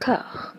D'accord.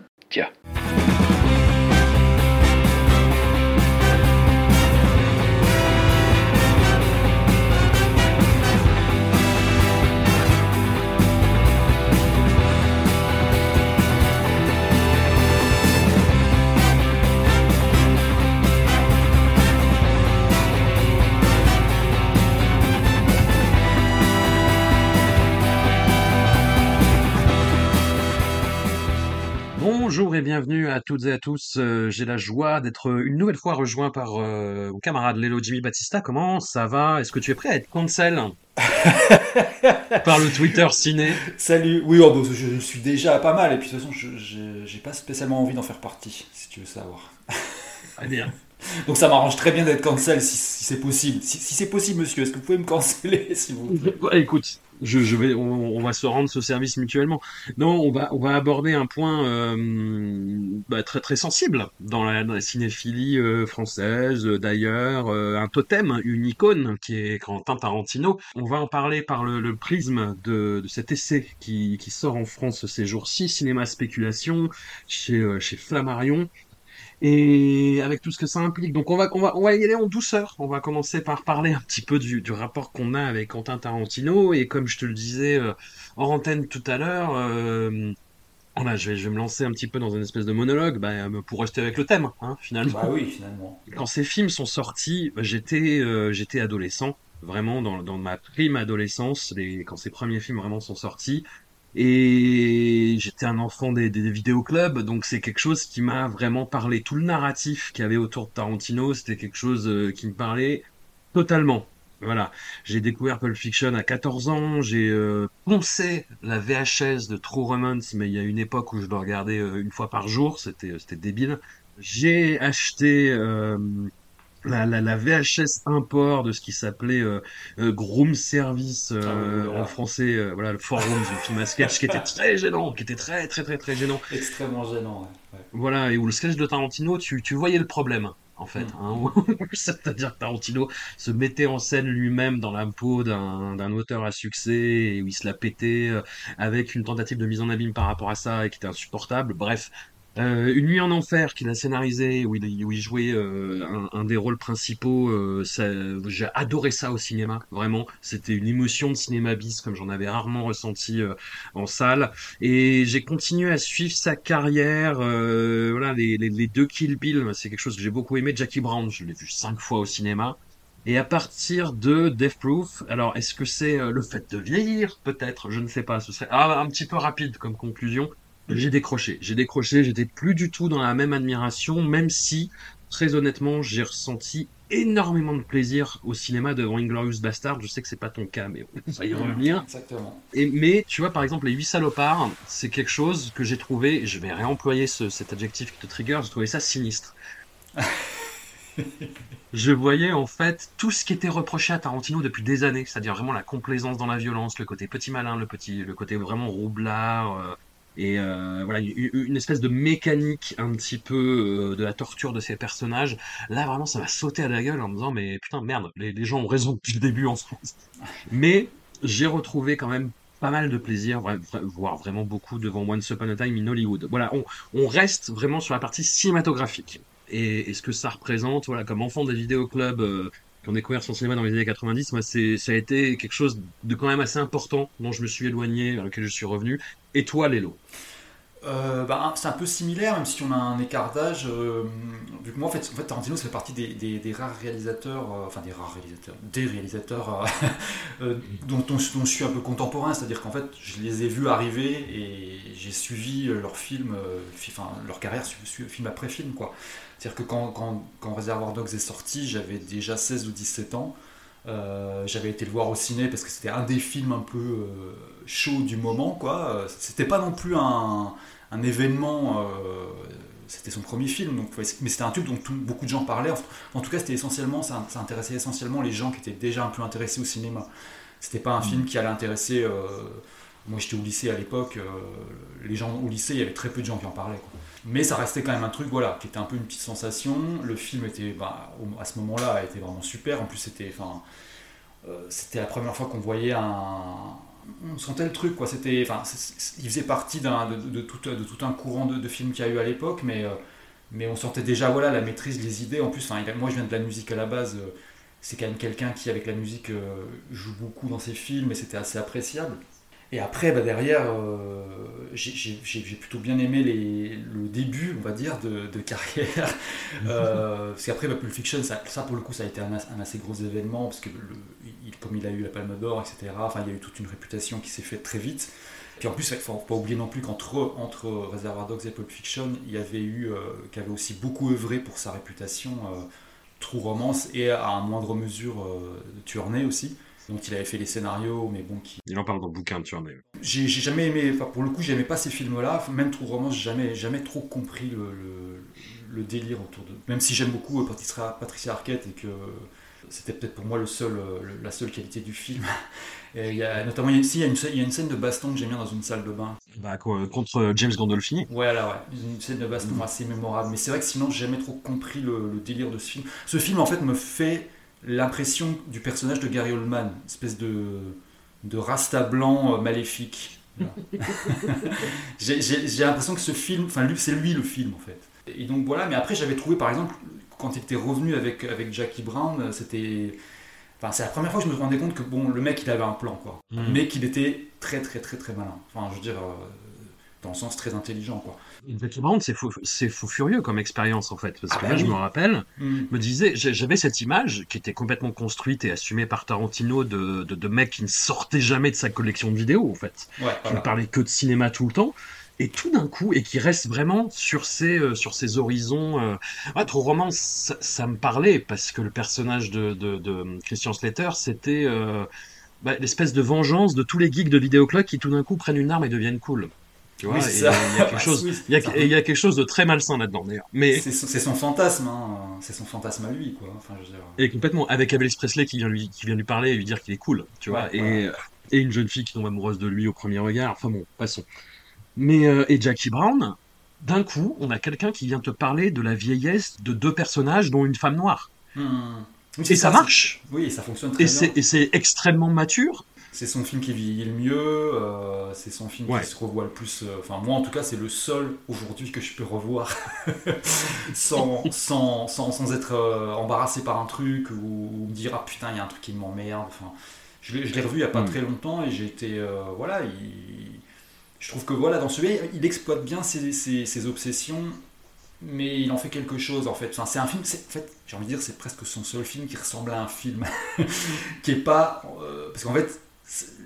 Bonjour et bienvenue à toutes et à tous. Euh, J'ai la joie d'être une nouvelle fois rejoint par euh, mon camarade Lélo Jimmy Battista. Comment ça va? Est-ce que tu es prêt à être cancel? Par le Twitter ciné Salut, oui, oh, bah, je, je suis déjà pas mal, et puis de toute façon, je je- j'ai pas spécialement envie d'en faire partie, si tu veux savoir. Très bien. Donc ça m'arrange très bien d'être cancel si, si c'est possible. Si, c'est possible, monsieur, est-ce que vous pouvez me canceller, s'il vous plaît? Ouais, écoute, je, vais, on, va se rendre ce service mutuellement. Non, on va, on va aborder un point euh, bah, très très sensible dans la, cinéphilie euh, française, euh, d'ailleurs, un totem, une icône qui est Quentin Tarantino. On va en parler par le, prisme de, cet essai qui, sort en France ces jours-ci, Cinéma Spéculation, chez Flammarion. Et avec tout ce que ça implique. Donc on va, on va, on va y aller en douceur. On va commencer par parler un petit peu du, du rapport qu'on a avec Quentin Tarantino. Et comme je te le disais euh, hors antenne tout à l'heure, euh, voilà, je vais, je vais me lancer un petit peu dans une espèce de monologue bah, euh, pour rester avec le thème, hein, finalement. Bah oui, finalement. Quand ces films sont sortis, j'étais euh, j'étais adolescent, vraiment dans, dans ma prime adolescence, les, quand ces premiers films vraiment sont sortis. Et j'étais un enfant des, des, des vidéoclubs, donc c'est quelque chose qui m'a vraiment parlé. Tout le narratif qu'il y avait autour de Tarantino, c'était quelque chose euh, qui me parlait totalement. Voilà, j'ai découvert Pulp Fiction à 14 ans, j'ai euh, poncé la VHS de True Romance, mais il y a une époque où je le regardais euh, une fois par jour, c'était c'était débile. J'ai acheté euh, la, la, la VHS import de ce qui s'appelait euh, euh, Groom Service euh, Ah en français, voilà le forum du film à sketch qui était très gênant, qui était très très très très gênant. Extrêmement gênant, ouais. ouais. Voilà, et où le sketch de Tarantino, tu, tu voyais le problème, en fait. Mm. Hein, C'est-à-dire que Tarantino se mettait en scène lui-même dans la peau d'un d'un auteur à succès, et où il se la pétait avec une tentative de mise en abîme par rapport à ça, et qui était insupportable. Bref, euh, Une nuit en enfer qu'il a scénarisé, où il, où il jouait euh, un, un des rôles principaux, euh, j'ai adoré ça au cinéma, vraiment. C'était une émotion de cinéma bis comme j'en avais rarement ressenti euh, en salle. Et j'ai continué à suivre sa carrière. euh, voilà, les, les, les deux Kill Bill, c'est quelque chose que j'ai beaucoup aimé. Jackie Brown, je l'ai vu cinq fois au cinéma. Et à partir de Death Proof, alors est-ce que c'est euh, le fait de vieillir Peut-être, je ne sais pas. Ce serait ah, un petit peu rapide comme conclusion. J'ai décroché, j'ai décroché, j'étais plus du tout dans la même admiration, même si, très honnêtement, j'ai ressenti énormément de plaisir au cinéma devant Inglorious Bastard. Je sais que c'est pas ton cas, mais on va y revenir. Exactement. Et, mais tu vois, par exemple, les huit salopards, c'est quelque chose que j'ai trouvé, je vais réemployer ce, cet adjectif qui te trigger, j'ai trouvé ça sinistre. je voyais en fait tout ce qui était reproché à Tarantino depuis des années, c'est-à-dire vraiment la complaisance dans la violence, le côté petit malin, le petit, le côté vraiment roublard, euh, et euh, voilà une, espèce de mécanique un petit peu euh, de la torture de ces personnages. Là vraiment, ça m'a sauté à la gueule en me disant mais putain merde, les, gens ont raison depuis le début en France. Mais j'ai retrouvé quand même pas mal de plaisir, voire vraiment beaucoup devant Once Upon a Time in Hollywood. Voilà, on, reste vraiment sur la partie cinématographique. Et, ce que ça représente, voilà, comme enfant des vidéoclubs euh, qui ont découvert son cinéma dans les années 90, moi, ça a été quelque chose de quand même assez important dont je me suis éloigné, vers lequel je suis revenu. Et toi, Lélo Euh, bah, c'est un peu similaire, même si on a un écart d'âge. euh, vu que moi, en fait, en fait Tarantino, ça fait partie des, rares réalisateurs, euh, enfin des rares réalisateurs, des réalisateurs euh, dont, on- dont je suis un peu contemporain. C'est-à-dire qu'en fait, je les ai vus arriver et j'ai suivi euh, leurs films, euh, fi- enfin leur carrière, film après film. C'est-à-dire que quand, quand, quand Reservoir Dogs est sorti, j'avais déjà 16 ou 17 ans. Euh, j'avais été le voir au ciné parce que c'était un des films un peu euh, chauds du moment, quoi. C'était pas non plus un, un événement. euh, c'était son premier film, donc, mais c'était un truc dont tout- beaucoup de gens parlaient. En tout cas, c'était essentiellement, ça, ça intéressait essentiellement les gens qui étaient déjà un peu intéressés au cinéma. C'était pas un film qui allait intéresser. euh, moi, j'étais au lycée à l'époque. les gens au lycée, il y avait très peu de gens qui en parlaient. quoi. Mais ça restait quand même un truc, voilà, qui était un peu une petite sensation. Le film était, bah, à ce moment-là, était vraiment super. En plus, euh, c'était la première fois qu'on voyait un, on sentait le truc, quoi. C'était, enfin, il faisait partie de, tout, un courant de, films qu'il y a eu à l'époque, mais, mais on sentait déjà voilà, la maîtrise, les idées. En plus, moi je viens de la musique à la base, c'est quand même quelqu'un qui, avec la musique, joue beaucoup dans ses films et c'était assez appréciable. Et après, bah, derrière, euh, j'ai plutôt bien aimé les, le début, on va dire, de, carrière. euh, parce qu'après, bah, Pulp Fiction, ça, ça, pour le coup, ça a été un, assez gros événement, parce que il, comme il a eu la Palme d'Or, etc., enfin, il y a eu toute une réputation qui s'est faite très vite. Puis en plus, il ne faut pas oublier non plus qu'entre entre Reservoir Dogs et Pulp Fiction, il y avait eu, euh, qui avait aussi beaucoup œuvré pour sa réputation, euh, True Romance, et à moindre mesure, Tournée aussi dont il avait fait les scénarios, mais bon. Qui... Il en parle dans le bouquin, tu en es. J'ai jamais aimé, enfin, pour le coup, j'aimais pas ces films-là, même True Romance, j'ai jamais, jamais trop compris le, le, délire autour de. Même si j'aime beaucoup Patricia, Patricia Arquette et que c'était peut-être pour moi le seul, la seule qualité du film. Et il y a, notamment, il y a, une, il y a une scène de baston que j'aime bien dans une salle de bain. Bah, contre James Gandolfini Ouais, là, ouais. Une scène de baston mm. assez mémorable. Mais c'est vrai que sinon, j'ai jamais trop compris le, délire de ce film. Ce film, en fait, me fait l'impression du personnage de Gary Oldman, espèce de, de rasta blanc euh, maléfique. j'ai l'impression que ce film, enfin c'est lui le film en fait. Et donc voilà, mais après j'avais trouvé par exemple, quand il était revenu avec, avec Jackie Brown, euh, c'était... Enfin, c'est la première fois que je me rendais compte que bon, le mec il avait un plan quoi, mm. mais qu'il était très très très très malin. Enfin, je veux dire, euh, dans le sens très intelligent quoi. Exactement, c'est fou, c'est fou furieux comme expérience en fait, parce ah que bah là je me rappelle, mm. me disais, j'avais cette image qui était complètement construite et assumée par Tarantino de, de, de mec qui ne sortait jamais de sa collection de vidéos en fait, qui ne parlait que de cinéma tout le temps, et tout d'un coup, et qui reste vraiment sur ses, euh, sur ses horizons. Euh... trop roman, ça, me parlait parce que le personnage de, de, de Christian Slater, c'était euh, bah, l'espèce de vengeance de tous les geeks de vidéoclub qui tout d'un coup prennent une arme et deviennent cool. Tu vois, il y a quelque chose, il y, a quelque chose de très malsain là-dedans d'ailleurs. Mais c'est son, fantasme, hein. c'est son fantasme à lui, quoi. Enfin, je veux dire... Et complètement avec Elvis Presley qui vient lui, qui vient lui parler et lui dire qu'il est cool, tu vois, et, et une jeune fille qui tombe amoureuse de lui au premier regard. Enfin bon, passons. Mais euh, et Jackie Brown, d'un coup, on a quelqu'un qui vient te parler de la vieillesse de deux personnages, dont une femme noire. Hmm. et ça, marche. Oui, ça fonctionne très bien. Et c'est extrêmement mature c'est son film qui vieillit le mieux, euh, c'est son film qui se revoit le plus. Euh, enfin, moi en tout cas, c'est le seul aujourd'hui que je peux revoir sans, sans, sans, sans, être euh, embarrassé par un truc ou, me dire ah putain, il y a un truc qui m'emmerde. Enfin, je l'ai revu il n'y a pas mm. très longtemps et j'ai été. voilà, je trouve que voilà, dans celui-là, il exploite bien ses, ses, ses, obsessions. Mais il en fait quelque chose en fait. Enfin, c'est un film, en fait, j'ai envie de dire, c'est presque son seul film qui ressemble à un film. qui est pas. parce qu'en fait,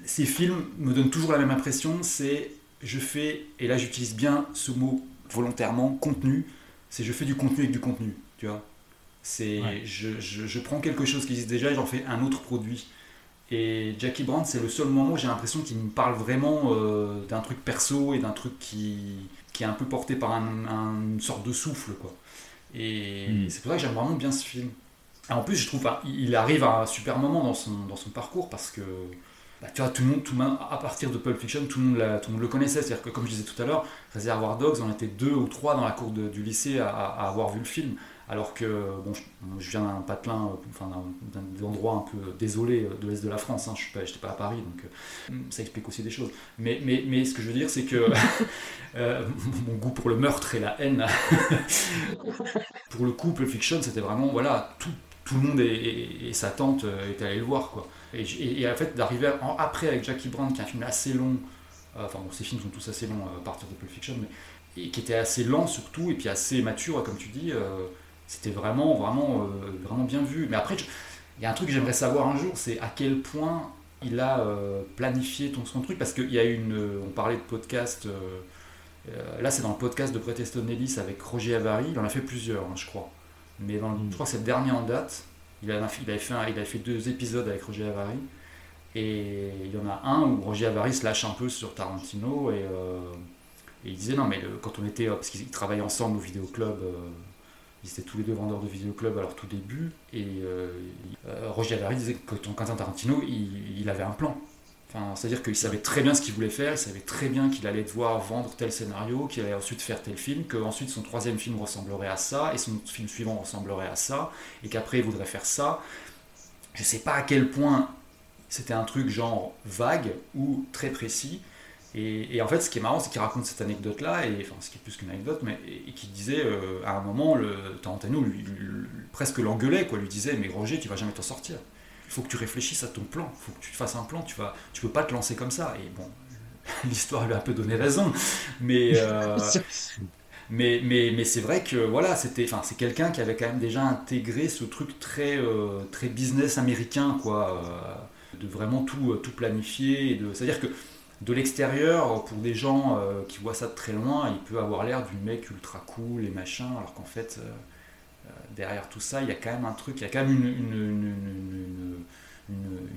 ces films me donnent toujours la même impression, c'est je fais, et là j'utilise bien ce mot volontairement, contenu, c'est je fais du contenu avec du contenu, tu vois. C'est je, je, prends quelque chose qui existe déjà et j'en fais un autre produit. Et Jackie Brown, c'est le seul moment où j'ai l'impression qu'il me parle vraiment euh, d'un truc perso et d'un truc qui, qui est un peu porté par un, une sorte de souffle, quoi. Et hmm. c'est pour ça que j'aime vraiment bien ce film. en plus, je trouve il arrive à un super moment dans son, dans son parcours parce que bah, tu vois, tout le monde, tout le monde, à partir de Pulp Fiction, tout le monde, tout le, monde le connaissait. C'est-à-dire que, comme je disais tout à l'heure, Reservoir Dogs, on était deux ou trois dans la cour du lycée à, avoir vu le film. Alors que, bon, je, viens d'un patelin, enfin, d'un endroit un peu désolé de l'Est de la France. Hein, je n'étais pas, pas, à Paris, donc euh, ça explique aussi des choses. Mais, mais, mais ce que je veux dire, c'est que euh, mon goût pour le meurtre et la haine, pour le coup, Pulp Fiction, c'était vraiment, voilà, tout, tout le monde et, et, sa tante euh, étaient allés le voir, quoi. Et, en fait, d'arriver après avec Jackie Brown, qui est un film assez long, euh, enfin, bon, ces films sont tous assez longs euh, à partir de Pulp Fiction, mais, et qui était assez lent surtout, et puis assez mature, comme tu dis, c'était vraiment, vraiment, vraiment bien vu. Mais après, il y a un truc que j'aimerais savoir un jour, c'est à quel point il a planifié ton, son truc, parce qu'il y a une. On parlait de podcast. là, c'est dans le podcast de Bret Easton Ellis avec Roger Avary. Il en a fait plusieurs, hein, je crois. Mais dans mm. je crois que c'est le dernier en date. Il, avait fait deux épisodes avec Roger Avary. Et il y en a un où Roger Avary se lâche un peu sur Tarantino. Et, euh, il disait non, mais quand on était. Parce qu'ils travaillaient ensemble au vidéoclub. Euh, ils étaient tous les deux vendeurs de vidéoclub à leur tout début. Et euh, Roger Avary disait que Quentin Tarantino, il avait un plan. C'est-à-dire qu'il savait très bien ce qu'il voulait faire, il savait très bien qu'il allait devoir vendre tel scénario, qu'il allait ensuite faire tel film, qu'ensuite son troisième film ressemblerait à ça, et son film suivant ressemblerait à ça, et qu'après il voudrait faire ça. Je ne sais pas à quel point c'était un truc genre vague ou très précis. Et, en fait, ce qui est marrant, c'est qu'il raconte cette anecdote-là, et enfin, ce qui est plus qu'une anecdote, mais et, disait euh, à un moment, le Tarantino lui, presque l'engueulait, quoi, lui disait, mais Roger, tu vas jamais t'en sortir. Il faut que tu réfléchisses à ton plan, il faut que tu fasses un plan, tu vas, tu peux pas te lancer comme ça. Et bon, l'histoire lui a un peu donné raison, mais euh, mais mais, mais c'est vrai que voilà, c'était, enfin, c'est quelqu'un qui avait quand même déjà intégré ce truc très euh, très business américain, quoi, de vraiment tout tout planifier, de, c'est-à-dire que de l'extérieur, pour des gens euh, qui voient ça de très loin, il peut avoir l'air du mec ultra cool et machin, alors qu'en fait, euh, euh, derrière tout ça, il y a quand même un truc, il y a quand même une,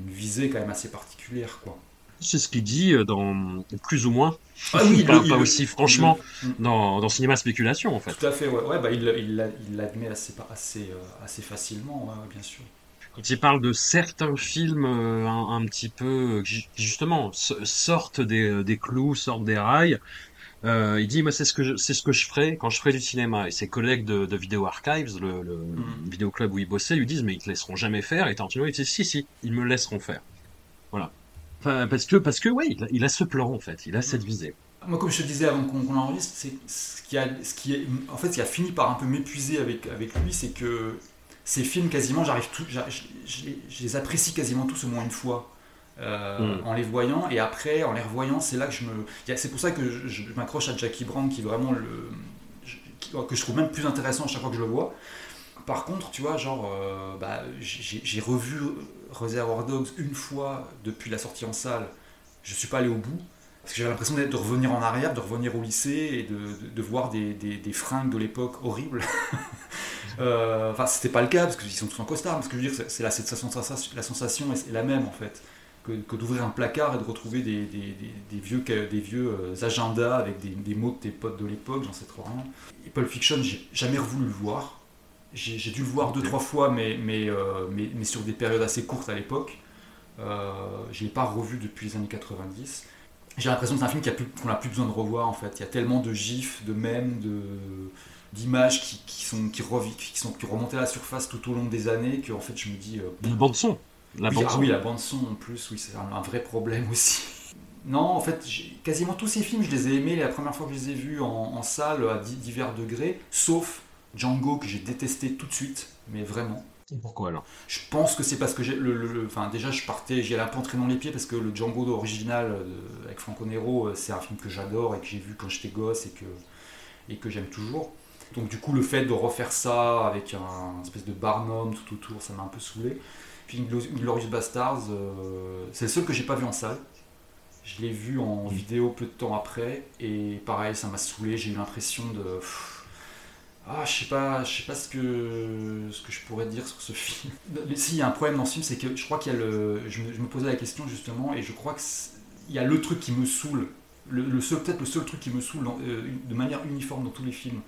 visée quand même assez particulière, quoi. C'est ce qu'il dit dans plus ou moins, ah oui, pas, aussi franchement dans, dans, Cinéma Spéculation en fait. Tout à fait, ouais, ouais bah, il l'admet assez, assez, assez facilement, bien sûr. Quand il parle de certains films euh, un, petit peu qui justement sortent des, des, clous, sortent des rails, euh, il dit moi c'est ce que je, c'est ce que je ferai quand je ferai du cinéma et ses collègues de, de Video Archives, le, le mm. vidéo club où il bossait, lui disent mais ils te laisseront jamais faire et Tarantino il dit si si ils me laisseront faire. Voilà. Enfin, parce que parce que ouais il a, ce plan en fait, il a cette visée. Moi, comme je te disais avant qu'on, enregistre, c'est ce qui a, ce qui est, en fait, ce qui a fini par un peu m'épuiser avec avec lui, c'est que ces films, quasiment, j'arrive tout, je, les apprécie quasiment tous au moins une fois. Euh, hmm. en les voyant et après en les revoyant c'est là que je me c'est pour ça que je, m'accroche à Jackie Brown qui est vraiment le que je trouve même plus intéressant à chaque fois que je le vois par contre tu vois genre euh, bah, j'ai revu Reservoir Dogs une fois depuis la sortie en salle je suis pas allé au bout parce que j'avais l'impression de revenir en arrière de revenir au lycée et de, de, voir des, des, des, fringues de l'époque horribles Euh, enfin, c'était pas le cas parce qu'ils sont tous en costard, mais ce que je veux dire, c'est la, sensation, la sensation est la même en fait. Que, d'ouvrir un placard et de retrouver des, vieux, des vieux euh, agendas avec des, mots de tes potes de l'époque, j'en sais trop rien. Et Pulp Fiction, j'ai jamais voulu le voir. J'ai dû le voir deux, trois fois, mais, mais, euh, mais, mais, sur des périodes assez courtes à l'époque. Euh, je l'ai pas revu depuis les années 90. J'ai l'impression que c'est un film qu'on n'a plus besoin de revoir en fait. Il y a tellement de gifs, de mèmes, de d'images qui, qui, sont, qui, qui, sont, qui remontaient à la surface tout au long des années que en fait je me dis. Euh, Une bande son la oui, bande ah son. oui, la bande son en plus, oui, c'est un, vrai problème aussi. Non, en fait, quasiment tous ces films, je les ai aimés la première fois que je les ai vus en, salle à divers degrés, sauf Django que j'ai détesté tout de suite, mais vraiment. pourquoi alors? Je pense que c'est parce que le, enfin, déjà je partais, j'y allais un peu les pieds parce que le Django original euh, avec Franco Nero, euh, c'est un film que j'adore et que j'ai vu quand j'étais gosse et que, et que j'aime toujours. Donc du coup, le fait de refaire ça avec un espèce de Barnum tout autour, ça m'a un peu saoulé. Puis Glorious Bastards, euh, c'est le seul que j'ai pas vu en salle. Je l'ai vu en vidéo peu de temps après, et pareil, ça m'a saoulé. J'ai eu l'impression de... Ah, je sais pas, je sais pas ce que, ce que je pourrais dire sur ce film. S'il y a un problème dans ce film, c'est que je crois qu'il y a le... Je me, posais la question justement, et je crois qu'il y a le truc qui me saoule. Le, seul, peut-être le seul truc qui me saoule euh, de manière uniforme dans tous les films,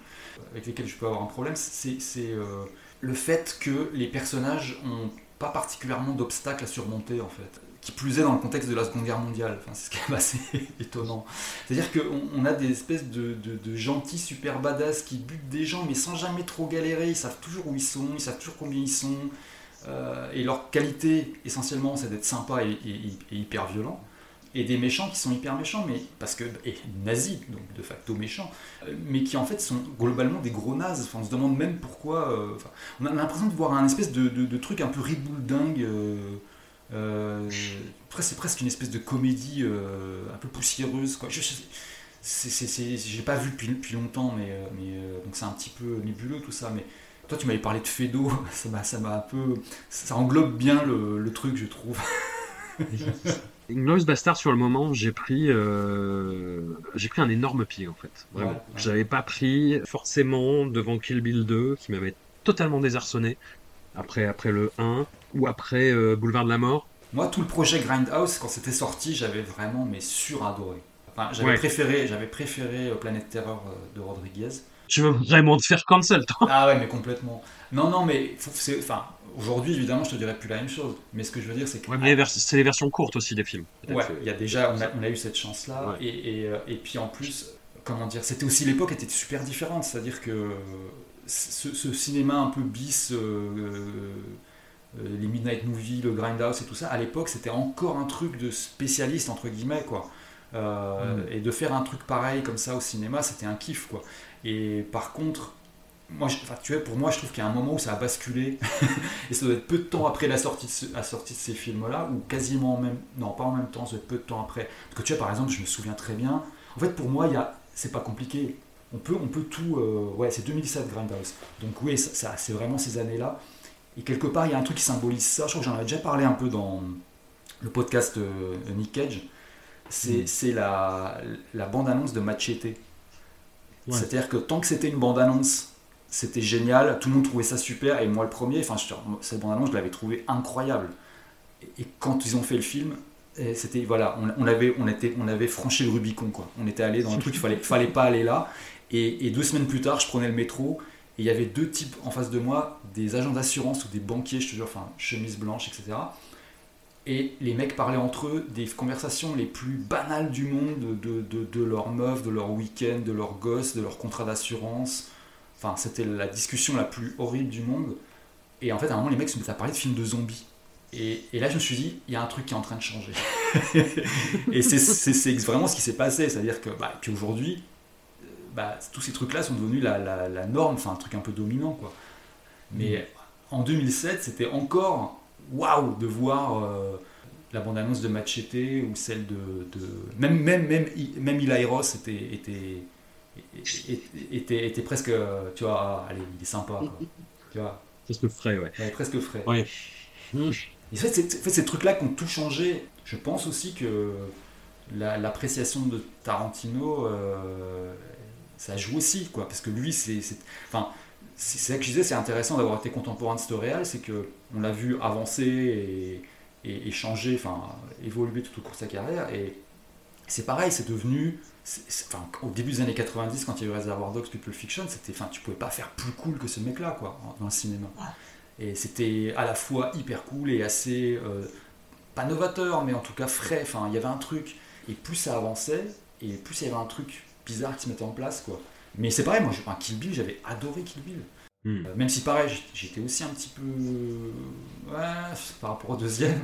avec lesquels je peux avoir un problème, c'est euh, le fait que les personnages n'ont pas particulièrement d'obstacles à surmonter en fait. Qui plus est dans le contexte de la Seconde Guerre mondiale, enfin, c'est ce qui est assez étonnant. C'est-à-dire qu'on on a des espèces de, gentils super badass qui butent des gens mais sans jamais trop galérer, ils savent toujours où ils sont, ils savent toujours combien ils sont, euh, et leur qualité essentiellement c'est d'être sympa et hyper violent et des méchants qui sont hyper méchants, mais parce que et nazis, donc de facto méchants, euh, mais qui en fait sont globalement des gros nazes. On se demande même pourquoi. Euh, on a l'impression de voir un espèce de, truc un peu riboule dingue. Euh, c'est presque une espèce de comédie un peu poussiéreuse. Quoi. Je, j'ai pas vu depuis, longtemps, mais, donc c'est un petit peu nébuleux tout ça. Mais toi, tu m'avais parlé de Fedo, ça englobe bien le truc, je trouve. Glorious Bastard sur le moment, j'ai pris, euh, j'ai pris un énorme pied en fait. Vraiment. J'avais pas pris forcément devant Kill Bill 2 qui m'avait totalement désarçonné après, après le 1 ou après euh, Boulevard de la Mort. Moi, tout le projet Grindhouse, quand c'était sorti, j'avais vraiment mais suradoré. Enfin, j'avais préféré, j'avais préféré euh, Planète Terreur de Rodriguez. Tu veux vraiment te faire cancel, toi Ah ouais, mais complètement. Non, non, mais enfin, Aujourd'hui, évidemment, je te dirais plus la même chose. Mais ce que je veux dire, c'est que. Ouais, c'est les versions courtes aussi des films. Ouais, il y a déjà, on a, eu cette chance-là. Et, euh, et, puis en plus, comment dire, c'était aussi l'époque était super différente. C'est-à-dire que ce, cinéma un peu bis, euh, les Midnight Movie, le Grindhouse et tout ça, à l'époque c'était encore un truc de spécialiste entre guillemets quoi. Mm. Et de faire un truc pareil comme ça au cinéma, c'était un kiff quoi. Et par contre, moi, tu vois, pour moi, je trouve qu'il y a un moment où ça a basculé, et ça doit être peu de temps après la sortie de, la sortie de ces films-là, ou quasiment en même, non, pas en même temps, ça doit être peu de temps après. Parce que tu vois, par exemple, je me souviens très bien. En fait, pour moi, il y a, c'est pas compliqué. On peut, on peut tout. Euh, ouais, c'est 2007 Grindhouse. Donc oui, ça, c'est vraiment ces années-là. Et quelque part, il y a un truc qui symbolise ça. Je crois que j'en avais déjà parlé un peu dans le podcast euh, Nick Cage. C'est, mm. la, la bande-annonce de Machete. C'est-à-dire que tant que c'était une bande-annonce c'était génial, tout le monde trouvait ça super, et moi le premier, enfin, cette bande-annonce, je l'avais trouvé incroyable. Et, quand ils ont fait le film, c'était voilà, on, avait, on, était, on avait franchi le Rubicon, quoi. On était allé dans le truc, il fallait, fallait pas aller là. Et, deux semaines plus tard, je prenais le métro, et il y avait deux types en face de moi, des agents d'assurance ou des banquiers, je te jure, enfin, chemise blanche, etc. Et les mecs parlaient entre eux des conversations les plus banales du monde, de, de, de leur meuf, de leur week-end, de leur gosse, de leur contrat d'assurance Enfin, c'était la discussion la plus horrible du monde. Et en fait, à un moment, les mecs se mettent à parler de films de zombies. Et, là, je me suis dit, il y a un truc qui est en train de changer. et c'est vraiment ce qui s'est passé. C'est-à-dire que, bah, qu'aujourd'hui, euh, bah, tous ces trucs-là sont devenus la, la, norme, enfin un truc un peu dominant. Quoi. Mais mm. en 2007, c'était encore waouh de voir euh, la bande-annonce de Machete ou celle de. de... Même, même, même, même Eli Ross était, était, était, était presque, tu vois, allez, il est sympa, tu vois. Presque frais, ouais. presque frais. Ouais. Et fait, fait, ces trucs-là qui ont tout changé. Je pense aussi que l'appréciation de Tarantino, euh, ça joue aussi, quoi. Parce que lui, c'est. Enfin, c'est ça que je disais, c'est intéressant d'avoir été contemporain de Storéal, c'est que on l'a vu avancer et, et, changer, enfin, évoluer tout au cours de sa carrière. Et c'est pareil, c'est devenu au début des années 90, quand il y a eu Reservoir Dogs, People Fiction, c'était, enfin, tu pouvais pas faire plus cool que ce mec-là, quoi, dans le cinéma. Et c'était à la fois hyper cool et assez, euh, pas novateur, mais en tout cas frais. Enfin, il y avait un truc. Et plus ça avançait, et plus il y avait un truc bizarre qui se mettait en place, quoi. Mais c'est pareil, moi, un Kill Bill, j'avais adoré Kill Bill. Hmm. Euh, même si pareil, j'étais aussi un petit peu, ouais, par rapport au deuxième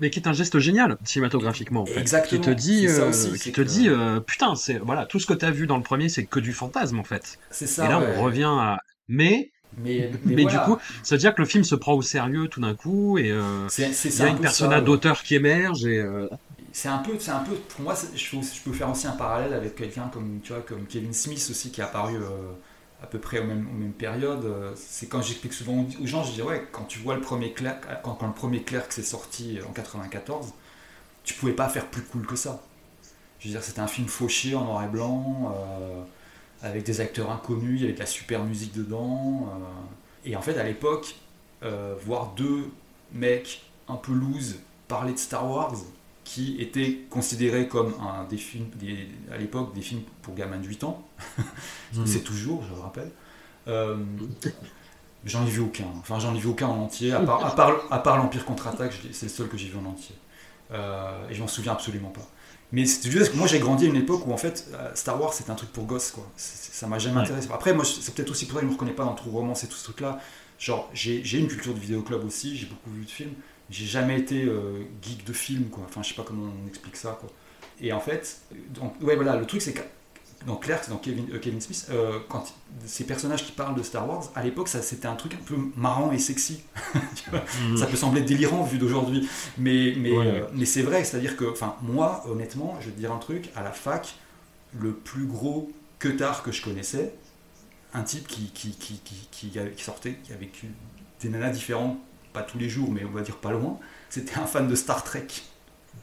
mais qui est un geste génial cinématographiquement en fait. Exactement. Qui te dit, euh, qui te dit euh, putain, c'est voilà, tout ce que tu as vu dans le premier, c'est que du fantasme en fait. C'est ça. Et là, on revient à. Mais. Mais, mais, du coup, ça veut dire que le film se prend au sérieux tout d'un coup et euh, il y a une personnage d'auteur qui émerge et. C'est un peu, c'est un peu, pour moi, je, je, peux faire aussi un parallèle avec quelqu'un comme, tu vois, comme Kevin Smith aussi qui est apparu à peu près aux mêmes, aux mêmes périodes. Euh, c'est quand j'explique souvent aux gens, je dis ouais, quand tu vois le premier Clerk, quand, quand le premier Clerk s'est sorti en 94, tu pouvais pas faire plus cool que ça. Je veux dire, c'était un film fauché en noir et blanc, euh, avec des acteurs inconnus, il y avait de la super musique dedans. Euh. et en fait, à l'époque, voir deux mecs un peu loose parler de Star Wars, qui étaient considérés comme un, des films, à l'époque des films pour gamins de 8 ans. Hmm. C'est toujours, je le rappelle. Euh, j'en ai vu aucun. Enfin, j'en ai vu aucun en entier, à part, à part, l'Empire contre-attaque, c'est le seul que j'ai vu en entier. Euh, et je m'en souviens absolument pas. Mais c'est juste parce que moi j'ai grandi à une époque où en fait euh, Star Wars c'était un truc pour gosses quoi. ça m'a jamais intéressé. Après moi c'est peut-être aussi pour ça que je me reconnais pas dans tout romance et tout ce truc là. Genre j'ai une culture de vidéoclub aussi, j'ai beaucoup vu de films, j'ai jamais été euh, geek de film, quoi. Enfin, je sais pas comment on explique ça, quoi. Et en fait, donc, ouais, voilà, le truc, c'est que dans Claire, dans Kevin, euh, Kevin Smith, euh, quand ces personnages qui parlent de Star Wars, à l'époque, ça c'était un truc un peu marrant et sexy. Mm. Ça peut sembler délirant vu d'aujourd'hui, mais, mais, mais c'est vrai, c'est-à-dire que, enfin, moi, honnêtement, je vais te dire un truc, à la fac, le plus gros tard que je connaissais, un type qui, qui, qui, qui, qui sortait, qui a vécu des nanas différentes pas tous les jours, mais on va dire pas loin, c'était un fan de Star Trek.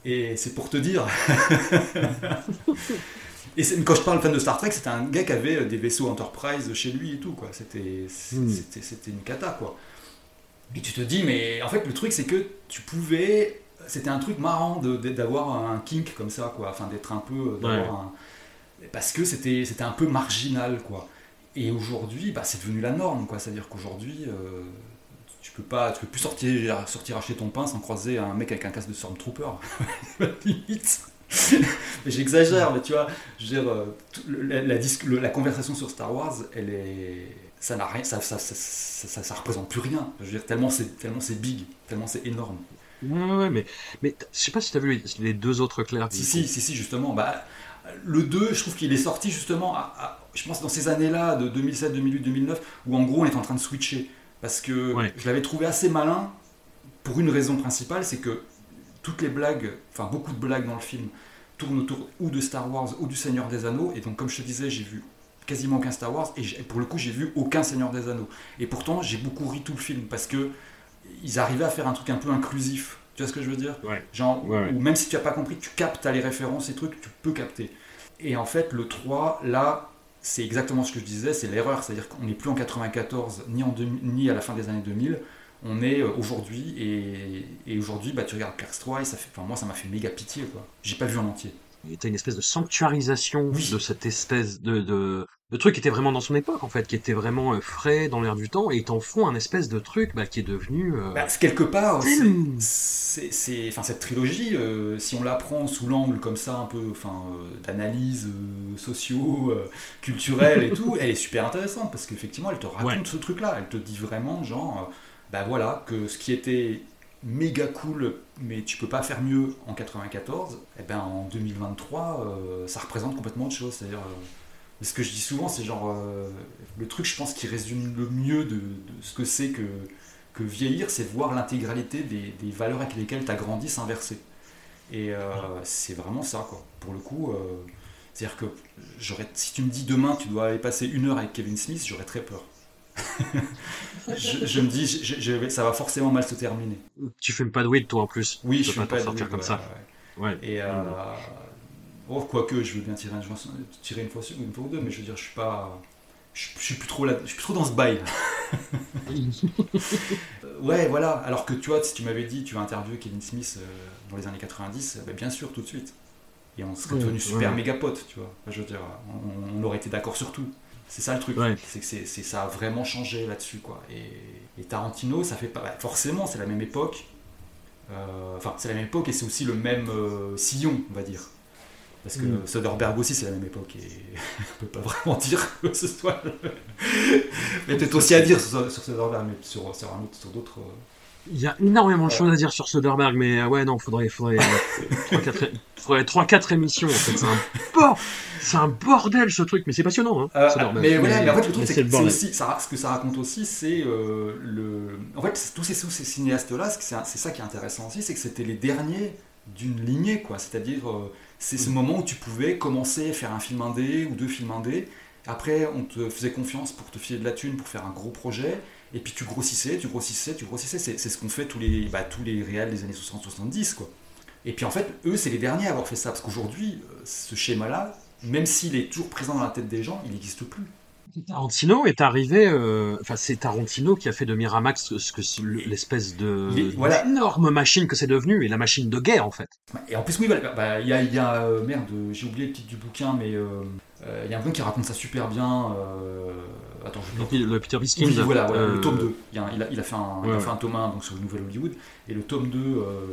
Et c'est pour te dire. et quand je parle fan de Star Trek, c'était un gars qui avait euh, des vaisseaux Enterprise chez lui et tout, quoi. C'était, c'était, une cata, quoi. Et tu te dis, mais en fait, le truc, c'est que tu pouvais. C'était un truc marrant d'avoir un kink comme ça, quoi. Enfin, d'être un peu. Euh, parce que c'était, c'était un peu marginal, quoi. Et aujourd'hui, bah, c'est devenu la norme, quoi. C'est-à-dire qu'aujourd'hui, euh, tu peux pas, tu peux plus sortir, sortir acheter ton pain sans croiser un mec avec un casque de Stormtrooper. Limite. J'exagère, mais tu vois, je veux dire, euh, la, la, conversation sur Star Wars, elle est, ça n'a rien, ça ça, ça, ça, représente plus rien. Je veux dire, tellement c'est, tellement c'est big, tellement c'est énorme. Ouais, ouais, mais, mais je sais pas si tu as vu les, deux autres clairs. Si, si, si, si, justement. Bah, le 2, je trouve qu'il est sorti justement, je pense, dans ces années-là, de 2007, 2008, 2009, où en gros on est en train de switcher. Parce que je l'avais trouvé assez malin pour une raison principale, c'est que toutes les blagues, enfin beaucoup de blagues dans le film, tournent autour ou de Star Wars ou du Seigneur des Anneaux. Et donc, comme je te disais, j'ai vu quasiment aucun Star Wars et pour le coup, j'ai vu aucun Seigneur des Anneaux. Et pourtant, j'ai beaucoup ri tout le film parce que ils arrivaient à faire un truc un peu inclusif. Tu vois ce que je veux dire? Genre, ou même si tu n'as pas compris, tu captes les références et trucs, tu peux capter. Et en fait, le 3, là, c'est exactement ce que je disais, c'est l'erreur. C'est-à-dire qu'on n'est plus en 94, ni, en ni à la fin des années 2000. On est euh, aujourd'hui, et, aujourd'hui, bah, tu regardes Clerks 3, et ça fait, enfin, moi, ça m'a fait méga pitié. quoi. J'ai pas vu en entier. Il a une espèce de sanctuarisation de cette espèce de, de, truc était vraiment dans son époque en fait, qui était vraiment euh, frais dans l'air du temps, et ils t'en font un espèce de truc bah, qui est devenu. Euh, bah, quelque part, c'est, enfin cette trilogie, euh, si on la prend sous l'angle comme ça, un peu, enfin, d'analyse socio, culturelle et tout, elle est super intéressante parce qu'effectivement, elle te raconte ce truc-là, elle te dit vraiment genre, bah voilà, que ce qui était méga cool, mais tu peux pas faire mieux en 94, et eh ben en 2023, ça représente complètement autre chose, c'est-à-dire ce que je dis souvent, c'est genre euh, le truc, je pense, qui résume le mieux de, ce que c'est que, vieillir, c'est voir l'intégralité des, valeurs avec lesquelles tu as grandi s'inverser. Et euh, c'est vraiment ça, quoi. Pour le coup, euh, c'est-à-dire que si tu me dis demain, tu dois passer une heure avec Kevin Smith, j'aurais très peur. Je, me dis, je, ça va forcément mal se terminer. Tu fais pas de weed, toi, en plus. Oui, je suis pas, pas sortir comme ça. Ouais. Et, Oh, quoique, je veux bien tirer, tirer une, fois, une fois ou deux, mais je veux dire, je suis pas. Je, suis plus trop là, je suis plus trop dans ce bail. Euh, ouais, voilà. Alors que tu vois, si tu m'avais dit, tu vas interviewer Kevin Smith euh, dans les années 90, bah, bien sûr, tout de suite. Et on serait devenu super méga potes, tu vois. Je veux dire, on, aurait été d'accord sur tout. C'est ça le truc. C'est que c'est, ça a vraiment changé là-dessus, quoi. Et, Tarantino, ça fait pas. Bah, forcément, c'est la même époque. Euh, enfin, c'est la même époque et c'est aussi le même sillon, on va dire. Parce que mm. Soderbergh aussi, c'est la même époque, et on peut pas vraiment dire que ce soit. mais peut-être aussi à dire sur, Soderbergh, mais sur, sur, sur d'autres. Euh, il y a énormément de choses à dire sur Soderbergh, mais euh, ouais, non, faudrait, faudrait, euh, faudrait 3-4 émissions. En fait, c'est un, c'est un bordel ce truc, mais c'est passionnant. Hein, mais, voilà, mais en fait, le truc, c'est que aussi, ça, ce que ça raconte aussi, c'est le. En fait, tous ces, ces cinéastes-là, c'est ça qui est intéressant aussi, c'est que c'était les derniers d'une lignée, quoi. C'est-à-dire, c'est ce moment où tu pouvais commencer à faire un film indé ou deux films indés. Après, on te faisait confiance pour te filer de la thune pour faire un gros projet. Et puis tu grossissais, tu grossissais, tu grossissais. C'est, ce qu'ont fait tous les, bah, tous les réels des années 60-70. Quoi. Et puis en fait, eux, c'est les derniers à avoir fait ça. Parce qu'aujourd'hui, euh, ce schéma-là, même s'il est toujours présent dans la tête des gens, il n'existe plus. Tarantino est arrivé, euh, enfin c'est Tarantino qui a fait de Miramax ce que l'espèce de voilà. énorme machine que c'est devenu et la machine de guerre en fait. Et en plus oui, bah, il y a, y a euh, merde, j'ai oublié le titre du bouquin, mais euh, il y a un bouquin qui raconte ça super bien. attends, je... le, le Peter Biskind. voilà, le tome 2. Il a, il a, fait, un, il a fait un tome 1 donc, sur le Nouvel Hollywood et le tome 2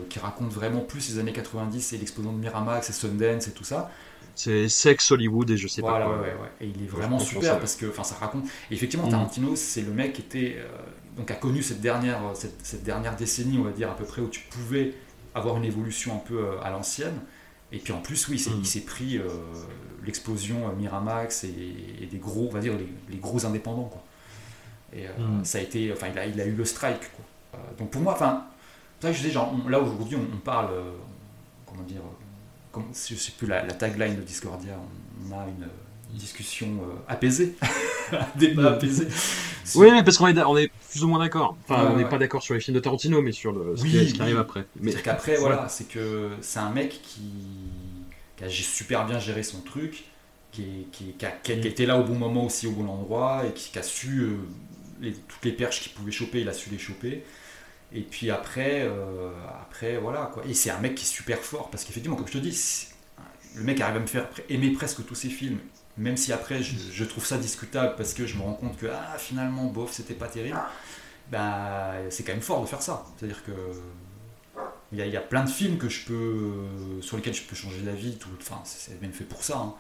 qui raconte vraiment plus les années 90 et l'explosion de Miramax et Sundance et tout ça. C'est Sex Hollywood et je sais pas quoi. Ouais, ouais. Et il est vraiment super parce que enfin ça raconte. Et effectivement, mm. Tarantino, c'est le mec qui était euh, donc a connu cette dernière cette, dernière décennie, on va dire à peu près où tu pouvais avoir une évolution un peu euh, à l'ancienne. Et puis en plus, oui, il s'est pris euh, l'explosion Miramax et, des gros, on va dire les, gros indépendants quoi. Et mm. ça a été, enfin il a, il a eu le strike quoi. donc pour moi, enfin, ça je dis genre là aujourd'hui on, parle, comment dire comme, je ne sais plus la, tagline de Discordia, on a une, discussion euh, apaisée, un débat apaisé. Oui, parce qu'on est, on est plus ou moins d'accord. Enfin, on n'est pas d'accord sur les films de Tarantino, mais sur le, ce, qui, arrive après. Mais c'est qu'après, voilà, c'est que c'est un mec qui, qui, a super bien géré son truc, qui, qui, qui, a, été là au bon moment aussi, au bon endroit, et qui, a su euh, les, toutes les perches qu'il pouvait choper, il a su les choper. Et puis après, euh, après voilà quoi. Et c'est un mec qui est super fort parce qu'effectivement, comme je te dis, le mec arrive à me faire aimer presque tous ses films, même si après je, trouve ça discutable parce que je me rends compte que ah, finalement, bof, c'était pas terrible. Bah, c'est quand même fort de faire ça. C'est-à-dire que il y, a, plein de films que je peux, sur lesquels je peux changer d'avis. Tout, enfin, c'est même fait pour ça. Hein.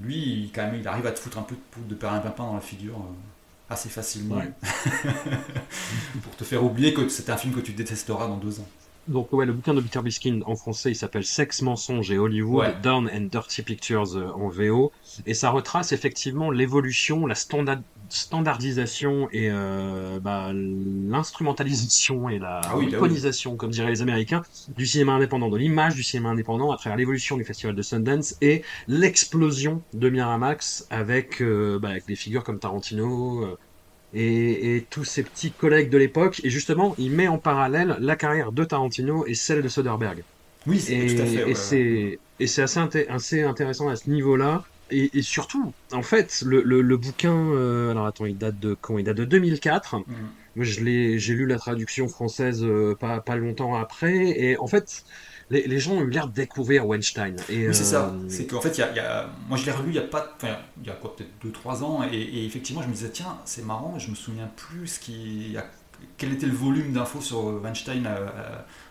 Lui, il, quand même, il arrive à te foutre un peu de, de pain dans la figure. Euh assez facilement. Pour te faire oublier que c'est un film que tu détesteras dans deux ans. Donc ouais, le bouquin de Peter Biskin en français, il s'appelle Sex, mensonge et Hollywood, Down and Dirty Pictures euh, en VO, et ça retrace effectivement l'évolution, la standardisation et euh, bah, l'instrumentalisation et la ah bah comme diraient les Américains, du cinéma indépendant, de l'image du cinéma indépendant à travers l'évolution du festival de Sundance et l'explosion de Miramax avec, euh, bah, avec des figures comme Tarantino, et, tous ses petits collègues de l'époque. Et justement, il met en parallèle la carrière de Tarantino et celle de Soderbergh. Oui, c'est tout à fait. Et c'est et c'est assez, assez intéressant à ce niveau-là. Et, surtout, en fait, le, le, bouquin, euh, alors attends, il date de quand? Il date de 2004. Mm. Je j'ai lu la traduction française euh, pas, pas longtemps après. Et en fait, les, gens ont eu l'air de découvrir Weinstein. Et, oui, c'est ça. Euh, c'est qu'en fait, y y a, moi je l'ai relu il y a pas, il y a quoi, peut-être 2-3 ans, et, effectivement, je me disais, tiens, c'est marrant, je me souviens plus ce qui, quel était le volume d'infos sur Weinstein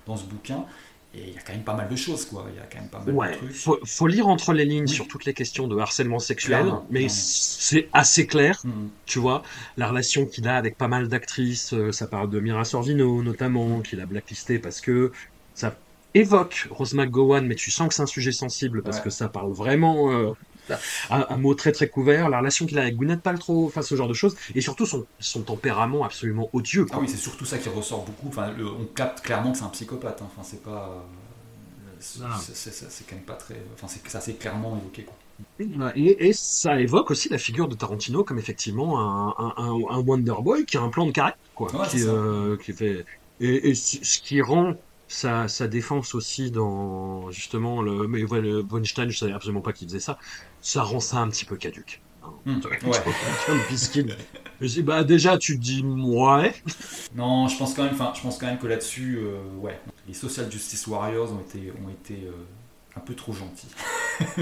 dans ce bouquin. Et il y a quand même pas mal de choses, quoi. Il y a quand même pas mal de trucs. Faut, faut lire entre les lignes sur toutes les questions de harcèlement sexuel, mais c'est assez clair, mm. tu vois. La relation qu'il a avec pas mal d'actrices, ça parle de Mira Sorvino notamment, qu'il a blacklisté parce que ça évoque Rose McGowan, mais tu sens que c'est un sujet sensible parce que ça parle vraiment euh, un, mot très très couvert, la relation qu'il a avec Gwyneth Paltrow, enfin ce genre de choses, et surtout son, son tempérament absolument odieux. Ah oui, c'est surtout ça qui ressort beaucoup. Enfin, on capte clairement que c'est un psychopathe. Hein. Enfin, c'est pas. C'est quand même pas très. Enfin, c'est ça c'est clairement évoqué. Quoi. Et, et, ça évoque aussi la figure de Tarantino comme effectivement un, un, un Wonder Boy qui a un plan de caractère, quoi. qui, euh, qui fait... et, et, ce qui rend sa, sa, défense aussi dans justement le mais ouais, le Weinstein je savais absolument pas qu'il faisait ça. Ça rend ça un petit peu caduque. Hmm, ouais. je dis bah déjà tu te dis ouais. Non je pense quand même enfin je pense quand même que là-dessus euh, ouais. Les social justice warriors ont été ont été euh, un peu trop gentils.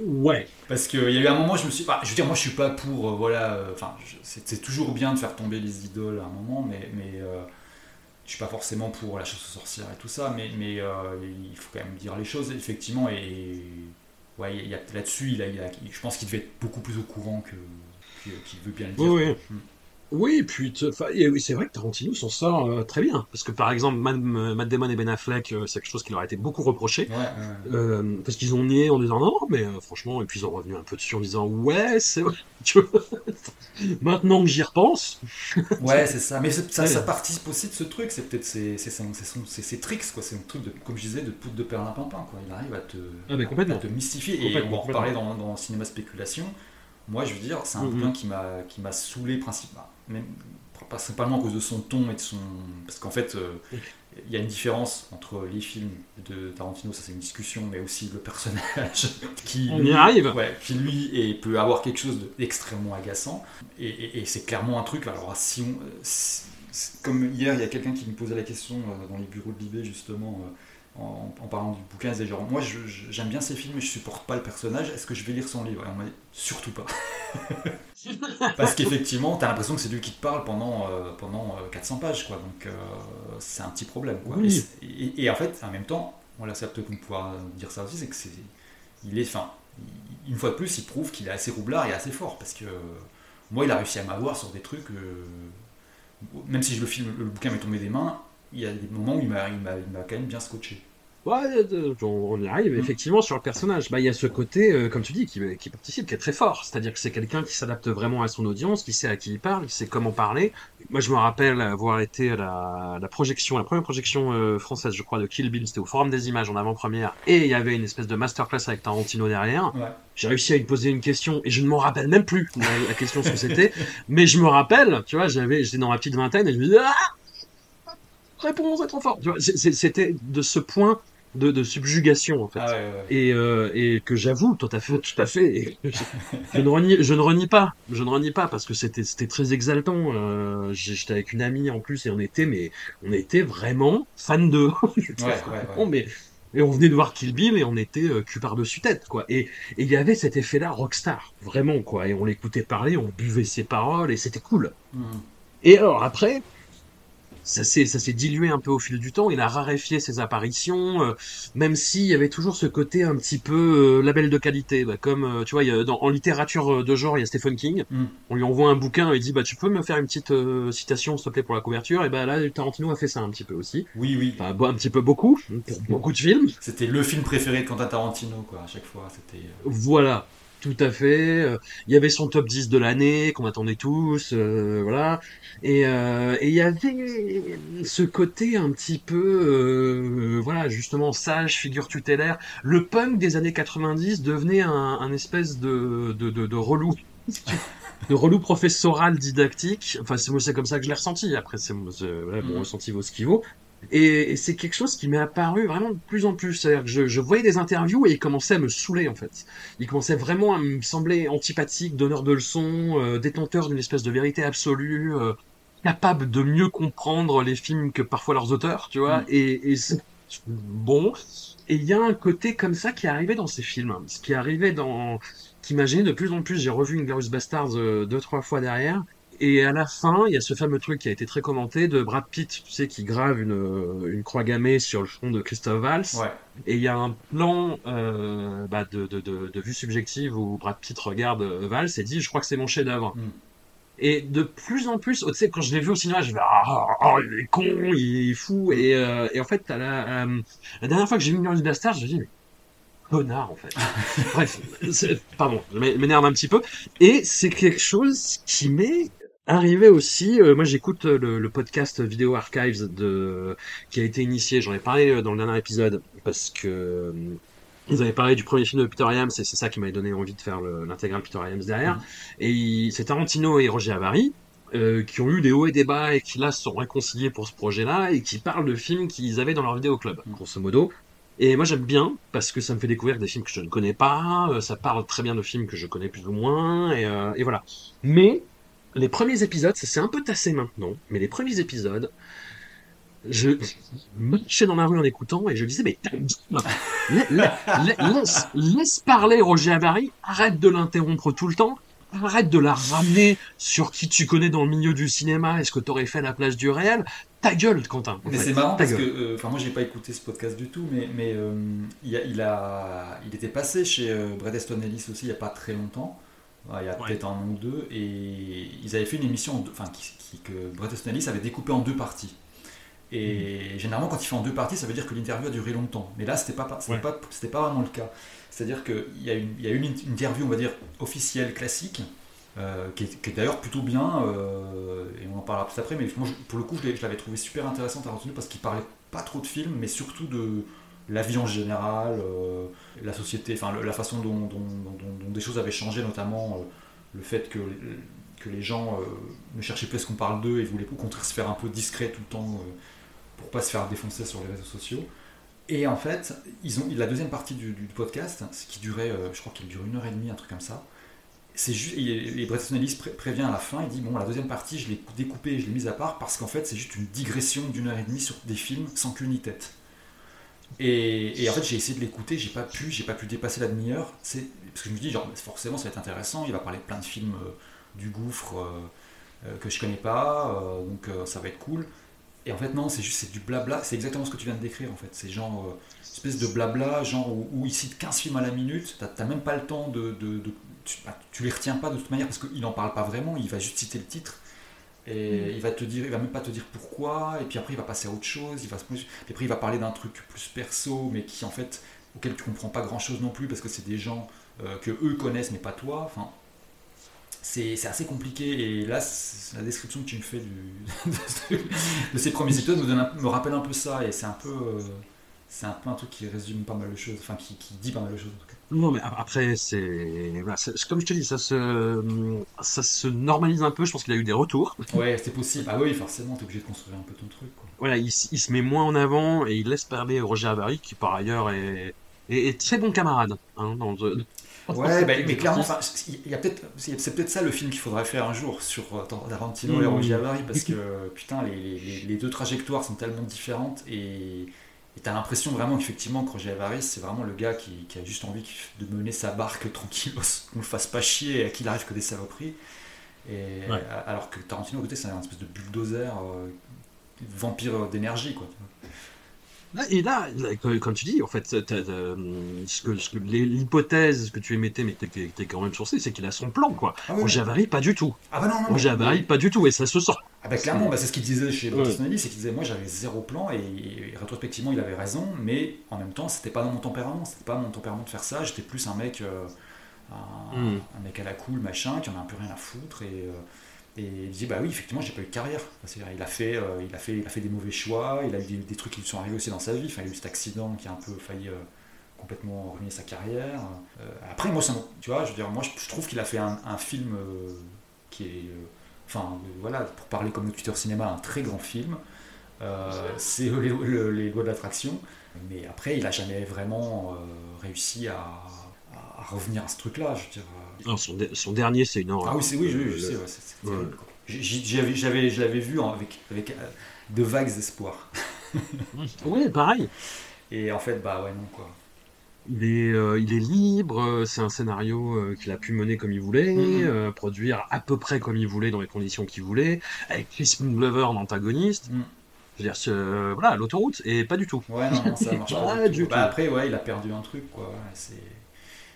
Ouais. Parce qu'il y a eu un moment je me suis bah, je veux dire moi je suis pas pour euh, voilà enfin c'est toujours bien de faire tomber les idoles à un moment mais mais je suis pas forcément pour la chasse aux sorcières et tout ça, mais, mais euh, il faut quand même dire les choses, effectivement. Et ouais, il y a, là-dessus, il a, je pense qu'il devait être beaucoup plus au courant que, qu'il veut bien le dire. Oui, oui. Mm. Oui, puis c'est vrai que Tarantino s'en sort euh, très bien. Parce que par exemple, Matt, Damon et Ben Affleck, euh, c'est quelque chose qui leur a été beaucoup reproché. Euh, parce qu'ils ont nié en disant non, mais franchement, et puis ils ont revenu un peu dessus en disant ouais, c'est vrai. Maintenant que j'y repense. ouais, c'est ça. Mais ça, ça, participe aussi de ce truc. C'est peut-être ses, tricks, quoi. C'est un truc, de, comme je disais, de poudre de perlimpinpin. Quoi. Il arrive à te, ah, te mystifier. Et on va en reparler dans, dans Cinéma Spéculation. Moi, je veux dire, c'est un mm-hmm. bouquin qui m'a saoulé principalement, même principalement à cause de son ton et de son parce qu'en fait, euh, il y a une différence entre les films de Tarantino, ça c'est une discussion, mais aussi le personnage qui on y arrive, qui lui et peut avoir quelque chose d'extrêmement agaçant et, c'est clairement un truc. Alors si on comme hier, il y a quelqu'un qui me posait la question euh, dans les bureaux de Libé justement. Euh, en, parlant du bouquin, c'est genre, moi j'aime bien ces films mais je supporte pas le personnage, est-ce que je vais lire son livre? Et on m'a dit, surtout pas. Parce qu'effectivement, t'as l'impression que c'est lui qui te parle pendant, euh, pendant 400 euh, pages, quoi. Donc euh, c'est un petit problème, quoi. Et, en fait, en même temps, voilà, ça peut pouvoir dire ça aussi, c'est que c'est. Il est. Enfin, une fois de plus, il prouve qu'il est assez roublard et assez fort. Parce que moi, il a réussi à m'avoir sur des trucs. même si je le, film, le bouquin m'est tombé des mains, il y a des moments où il m'a quand même bien scotché. Ouais, on y arrive mm. effectivement sur le personnage. Bah, il y a ce côté, euh, comme tu dis, qui, qui, participe, qui est très fort. C'est-à-dire que c'est quelqu'un qui s'adapte vraiment à son audience, qui sait à qui il parle, qui sait comment parler. Moi, je me rappelle avoir été à la, la projection, la première projection euh, française, je crois, de Kill Bill. C'était au Forum des Images en avant-première, et il y avait une espèce de masterclass avec Tarantino derrière. J'ai réussi à lui poser une question et je ne m'en rappelle même plus la, question ce que c'était, mais je me rappelle, tu vois, j'avais, j'étais dans ma petite vingtaine et je me disais ah réponse, c'est trop fort. C'était de ce point de, subjugation en fait. Ah Et, euh, et que j'avoue tout à fait tout à fait je, ne renie je ne renie pas. Je ne renie pas parce que c'était c'était très exaltant. Euh, j'étais avec une amie en plus et on était mais on était vraiment fan de mais et on venait de voir Kill Bill et on était euh, cul par dessus tête quoi. Et il y avait cet effet là rockstar vraiment quoi. Et on l'écoutait parler on buvait ses paroles et c'était cool. Mmh. et alors après ça s'est ça s'est dilué un peu au fil du temps. Il a raréfié ses apparitions, euh, même s'il y avait toujours ce côté un petit peu euh, label de qualité. Bah, comme euh, tu vois, il y a, dans, en littérature de genre, il y a Stephen King. Mm. On lui envoie un bouquin et il dit bah tu peux me faire une petite euh, citation s'il te plaît pour la couverture? Et bah là Tarantino a fait ça un petit peu aussi. Oui, oui. Enfin un petit peu beaucoup pour beaucoup de films. C'était le film préféré de Quentin Tarantino, quoi, à chaque fois. C'était. euh, Voilà. Tout à fait. Euh, Il y avait son top 10 de l'année qu'on attendait tous, euh, voilà. Et euh, et il y avait ce côté un petit peu, euh, voilà, justement sage, figure tutélaire. Le punk des années 90 devenait un, un espèce de, de, de, de relou. de relou professoral didactique. Enfin, c'est comme ça que je l'ai ressenti. Après, c'est voilà, mon Mhm. ressenti vaut ce qu'il vaut. Et, et c'est quelque chose qui m'est apparu vraiment de plus en plus. C'est-à-dire que je, je voyais des interviews et il commençait à me saouler, en fait. Il commençait vraiment à me sembler antipathique, donneur de leçons, euh, détenteur d'une espèce de vérité absolue, euh, capable de mieux comprendre les films que parfois leurs auteurs, tu vois. Mm. Et, bon. Et il y a un côté comme ça qui arrivait dans ces films. Ce qui arrivait dans, qui m'a gêné de plus en plus. J'ai revu Inglourious Bastards euh, deux, trois fois derrière. Et à la fin, il y a ce fameux truc qui a été très commenté de Brad Pitt, tu sais, qui grave une, euh, une croix gammée sur le front de Christophe Valls. Ouais. Et il y a un plan euh, bah, de, de, de, de vue subjective où Brad Pitt regarde euh, Valls et dit Je crois que c'est mon chef-d'œuvre. Mm. Et de plus en plus, tu sais, quand je l'ai vu au cinéma, je vais ah, ah, il est con, il est fou. Et, euh, et en fait, à la, euh, la dernière fois que j'ai vu Inglourious Bastards, je me dis mais connard en fait. Bref, pardon, je m'é- m'énerve un petit peu. Et c'est quelque chose qui m'est arrivé aussi. euh, moi, j'écoute euh, le, le podcast Vidéo Archives de qui a été initié. J'en ai parlé euh, dans le dernier épisode parce que ils avaient parlé du premier film de Peter Iams et c'est ça qui m'avait donné envie de faire le- l'intégrale Peter Iams derrière. Mhm. Et c'est Tarantino et Roger Avary. euh, qui ont eu des hauts et des bas et qui là se sont réconciliés pour ce projet-là et qui parlent de films qu'ils avaient dans leur vidéo club, Mhm. grosso modo. Et moi j'aime bien parce que ça me fait découvrir des films que je ne connais pas, euh, ça parle très bien de films que je connais plus ou moins, et, euh, et voilà. Mais les premiers épisodes, ça s'est un peu tassé maintenant, mais les premiers épisodes, je marchais dans la rue en écoutant et je disais mais la- la- la- laisse, laisse parler Roger Avary, arrête de l'interrompre tout le temps, arrête de la ramener sur qui tu connais dans le milieu du cinéma, est-ce que t'aurais fait la place du réel? Ta gueule, Quentin. en Mais c'est marrant Ta parce que, euh, enfin moi j'ai pas écouté ce podcast du tout, mais, mais euh, il, a, il, a, il était passé chez euh, Brad Easton Ellis aussi il y a pas très longtemps, il y a Ouais. peut-être un an ou deux, et ils avaient fait une émission, en deux- enfin qui, qui- que Brad Easton Ellis avait découpé en deux parties. Et généralement quand il fait en deux parties, ça veut dire que l'interview a duré longtemps. Mais là c'était pas, c'était Ouais. pas, c'était pas vraiment le cas. C'est-à-dire qu'il y a une, il y a une interview, on va dire officielle classique. euh, qui est, qui est d'ailleurs plutôt bien, euh, et on en parlera plus après, mais moi, je- pour le coup, je l'avais trouvé super intéressant Tarantino parce qu'il parlait pas trop de films, mais surtout de la vie en général, euh, la société, enfin la façon dont, des choses avaient changé, notamment euh, le fait que, que les gens euh, ne cherchaient plus ce qu'on parle d'eux et voulaient au contraire se faire un peu discret tout le temps pour pas se faire défoncer sur les réseaux sociaux. Et en fait, ils ont la deuxième partie du, podcast, ce qui durait, je crois qu'il dure une heure et demie, un truc comme ça. C'est juste, et, et Brett Easton Ellis pré- prévient à la fin, il dit bon, la deuxième partie, je l'ai découpée, et je l'ai mise à part parce qu'en fait, c'est juste une digression d'une heure et demie sur des films sans queue ni tête. Et, en fait, j'ai essayé de l'écouter, j'ai pas pu, j'ai pas pu dépasser la demi-heure. C'est parce que je me dis genre forcément ça va être intéressant, il va parler de plein de films euh, du gouffre euh, euh, que je connais pas, donc ça va être cool. Et en fait non, c'est juste c'est du blabla, c'est exactement ce que tu viens de décrire en fait. C'est genre espèce de blabla, genre où, il cite 15 films à la minute, t'as même pas le temps de, tu, bah, les retiens pas de toute manière parce qu'il en parle pas vraiment, il va juste citer le titre. Et il va te dire, il va même pas te dire pourquoi, et puis après il va passer à autre chose, il va se puis après il va parler d'un truc plus perso, mais qui en fait auquel tu comprends pas grand chose non plus parce que c'est des gens euh, que eux connaissent mais pas toi. Enfin, c'est assez compliqué et là la description que tu me fais du, de ces premiers épisodes me, donne un- me rappelle un peu ça et c'est un peu euh, c'est un peu un truc qui résume pas mal de choses, enfin qui, qui dit pas mal de choses en tout cas. Non, mais après, c'est. Voilà, comme je te dis, ça se, ça se normalise un peu. Je pense qu'il a eu des retours. Ouais, c'est possible. Ah oui, forcément, t'es obligé de construire un peu ton truc. Quoi. Voilà, il, se met moins en avant et il laisse parler Roger Avary, qui par ailleurs est, est, est très bon camarade. Hein, dans le- Ouais, bah, mais clairement, enfin, il y a peut-être, c'est peut-être ça le film qu'il faudrait faire un jour sur euh, Tarantino et Mm. Roger Avary parce que putain, les, les- les deux trajectoires sont tellement différentes et et t'as l'impression vraiment qu'effectivement que Roger Avary c'est vraiment le gars qui, qui a juste envie de mener sa barque tranquillos, qu'on le fasse pas chier et qu'il arrive que des saloperies. Et Ouais. alors que Tarantino à côté c'est un espèce de bulldozer. euh, vampire d'énergie, quoi. Et là, comme tu dis, en fait, l'hypothèse que tu émettais, mais qui es quand même sourcée, c'est qu'il a son plan, quoi. Ah, Javary, pas du tout. Ah bah non, non. Javary, pas du tout, et ça se sort. Ah bah clairement, bah, c'est ce qu'il disait chez ouais. c'est qu'il disait, moi j'avais zéro plan, et, rétrospectivement, il avait raison, mais en même temps, c'était pas dans mon tempérament, c'était pas mon tempérament de faire ça, j'étais plus un mec, euh, hmm. un, mec à la cool, machin, qui en a un peu rien à foutre, et... Euh, et il dit bah oui effectivement j'ai pas eu de carrière. Il a fait, euh, il a fait, il a fait des mauvais choix. Il a eu des, trucs qui lui sont arrivés aussi dans sa vie. Enfin, il a eu cet accident qui a un peu failli complètement ruiner sa carrière. Après moi tu vois je veux dire moi je, trouve qu'il a fait un, film qui est enfin voilà pour parler comme le Twitter cinéma un très grand film. c'est les, les, lois de l'attraction. Mais après il a jamais vraiment réussi à, à, revenir à ce truc là. Je veux dire son, dernier, c'est une horreur. Ah oui, c'est, oui, je, sais, je l'avais vu avec, avec euh, de vagues espoirs. oui, pareil. Et en fait, bah ouais, non, quoi. Il est, euh, il est libre, c'est un scénario euh, qu'il a pu mener comme il voulait, mm-hmm. produire à peu près comme il voulait, dans les conditions qu'il voulait, avec Chris Glover en antagoniste. Mm. Je veux dire, voilà, l'autoroute, et pas du tout. Ouais, non, ça marche pas, du tout. Bah, après, ouais, il a perdu un truc, quoi.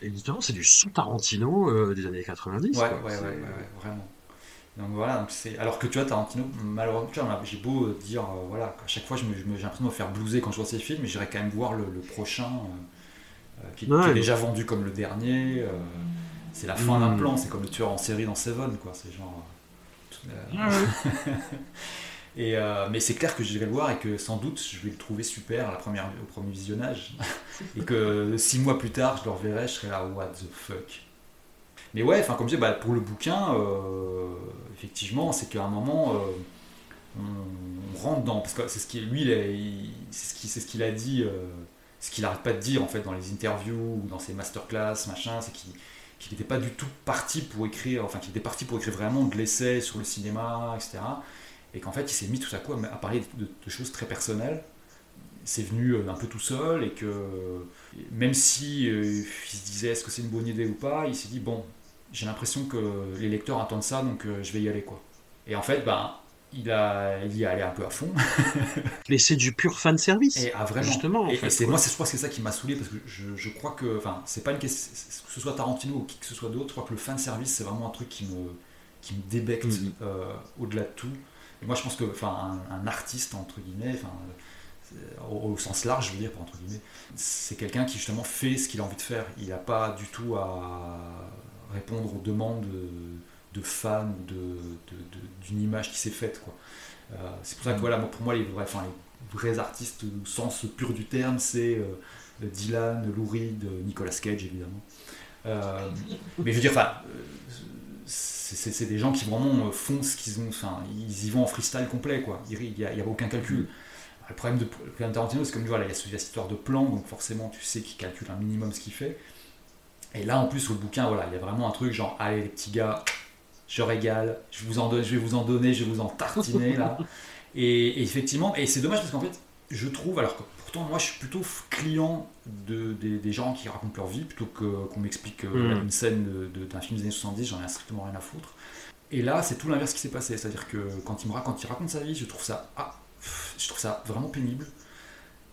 Et justement, c'est du sous Tarantino euh, des années 90. Ouais, ouais, ouais, ouais, vraiment. Donc voilà, donc c'est... alors que tu vois, Tarantino, malheureusement, j'ai beau dire, euh, voilà, à chaque fois, je me, j'ai l'impression de me faire blouser quand je vois ces films, mais j'irais quand même voir le, prochain, euh, qui, est déjà vendu comme le dernier. c'est la fin d'un hmm. plan, c'est comme le tueur en série dans Seven, quoi. C'est genre. Et euh, mais c'est clair que je vais le voir et que sans doute je vais le trouver super à la première, au premier visionnage. et que six mois plus tard, je le reverrai, je serai là, what the fuck. Mais ouais, enfin comme je disais, bah, pour le bouquin, euh, effectivement, c'est qu'à un moment, euh, on, rentre dans. Parce que c'est ce qu'il lui, c'est ce qu'il a dit, ce qu'il n'arrête pas de dire en fait dans les interviews ou dans ses masterclass, machin, c'est qu'il n'était pas du tout parti pour écrire, enfin qu'il était parti pour écrire vraiment de l'essai sur le cinéma, etc et qu'en fait il s'est mis tout à coup à parler de, choses très personnelles. C'est venu euh, un peu tout seul et que même si euh, il se disait est-ce que c'est une bonne idée ou pas, il s'est dit bon, j'ai l'impression que les lecteurs attendent ça donc euh, je vais y aller quoi. Et en fait, ben, il, a, il y est allé un peu à fond. Mais c'est du pur fan service. Et ah, vraiment. Justement. et, c'est, moi, c'est, je crois que c'est ça qui m'a saoulé parce que je, je crois que, enfin, c'est pas une question, que ce soit Tarantino ou qui que ce soit d'autre, je crois que le fan service c'est vraiment un truc qui me, qui me débecte mm-hmm. au-delà de tout moi, je pense que, enfin, un, artiste entre guillemets, enfin, au, sens large, je veux dire, entre guillemets, c'est quelqu'un qui justement fait ce qu'il a envie de faire. Il n'a pas du tout à répondre aux demandes de, fans d'une image qui s'est faite, quoi. Euh, c'est pour ça que voilà, pour moi, les vrais, enfin, les vrais artistes au sens pur du terme, c'est euh, Dylan, Lou Reed, Nicolas Cage, évidemment. Euh, mais je veux dire, c'est des gens qui vraiment euh, font ce qu'ils ont, enfin, ils y vont en freestyle complet, quoi. Il n'y a, a, aucun calcul. Le problème de, le Tarantino, c'est comme voilà, il y a cette histoire de plan, donc forcément, tu sais qu'il calcule un minimum ce qu'il fait. Et là, en plus, sur le bouquin, voilà, il y a vraiment un truc genre, allez les petits gars, je régale, je, vous en donne, je vais vous en donner, je vais vous en tartiner là. Et, effectivement, et c'est dommage parce qu'en fait, je trouve, alors que pourtant moi je suis plutôt client de, des, gens qui racontent leur vie plutôt qu'on m'explique euh, mm. une scène d'un film des années 70, j'en ai strictement rien à foutre. Et là, c'est tout l'inverse qui s'est passé, c'est-à-dire que quand il me raconte, il raconte sa vie, je trouve ça, ah, je trouve ça vraiment pénible.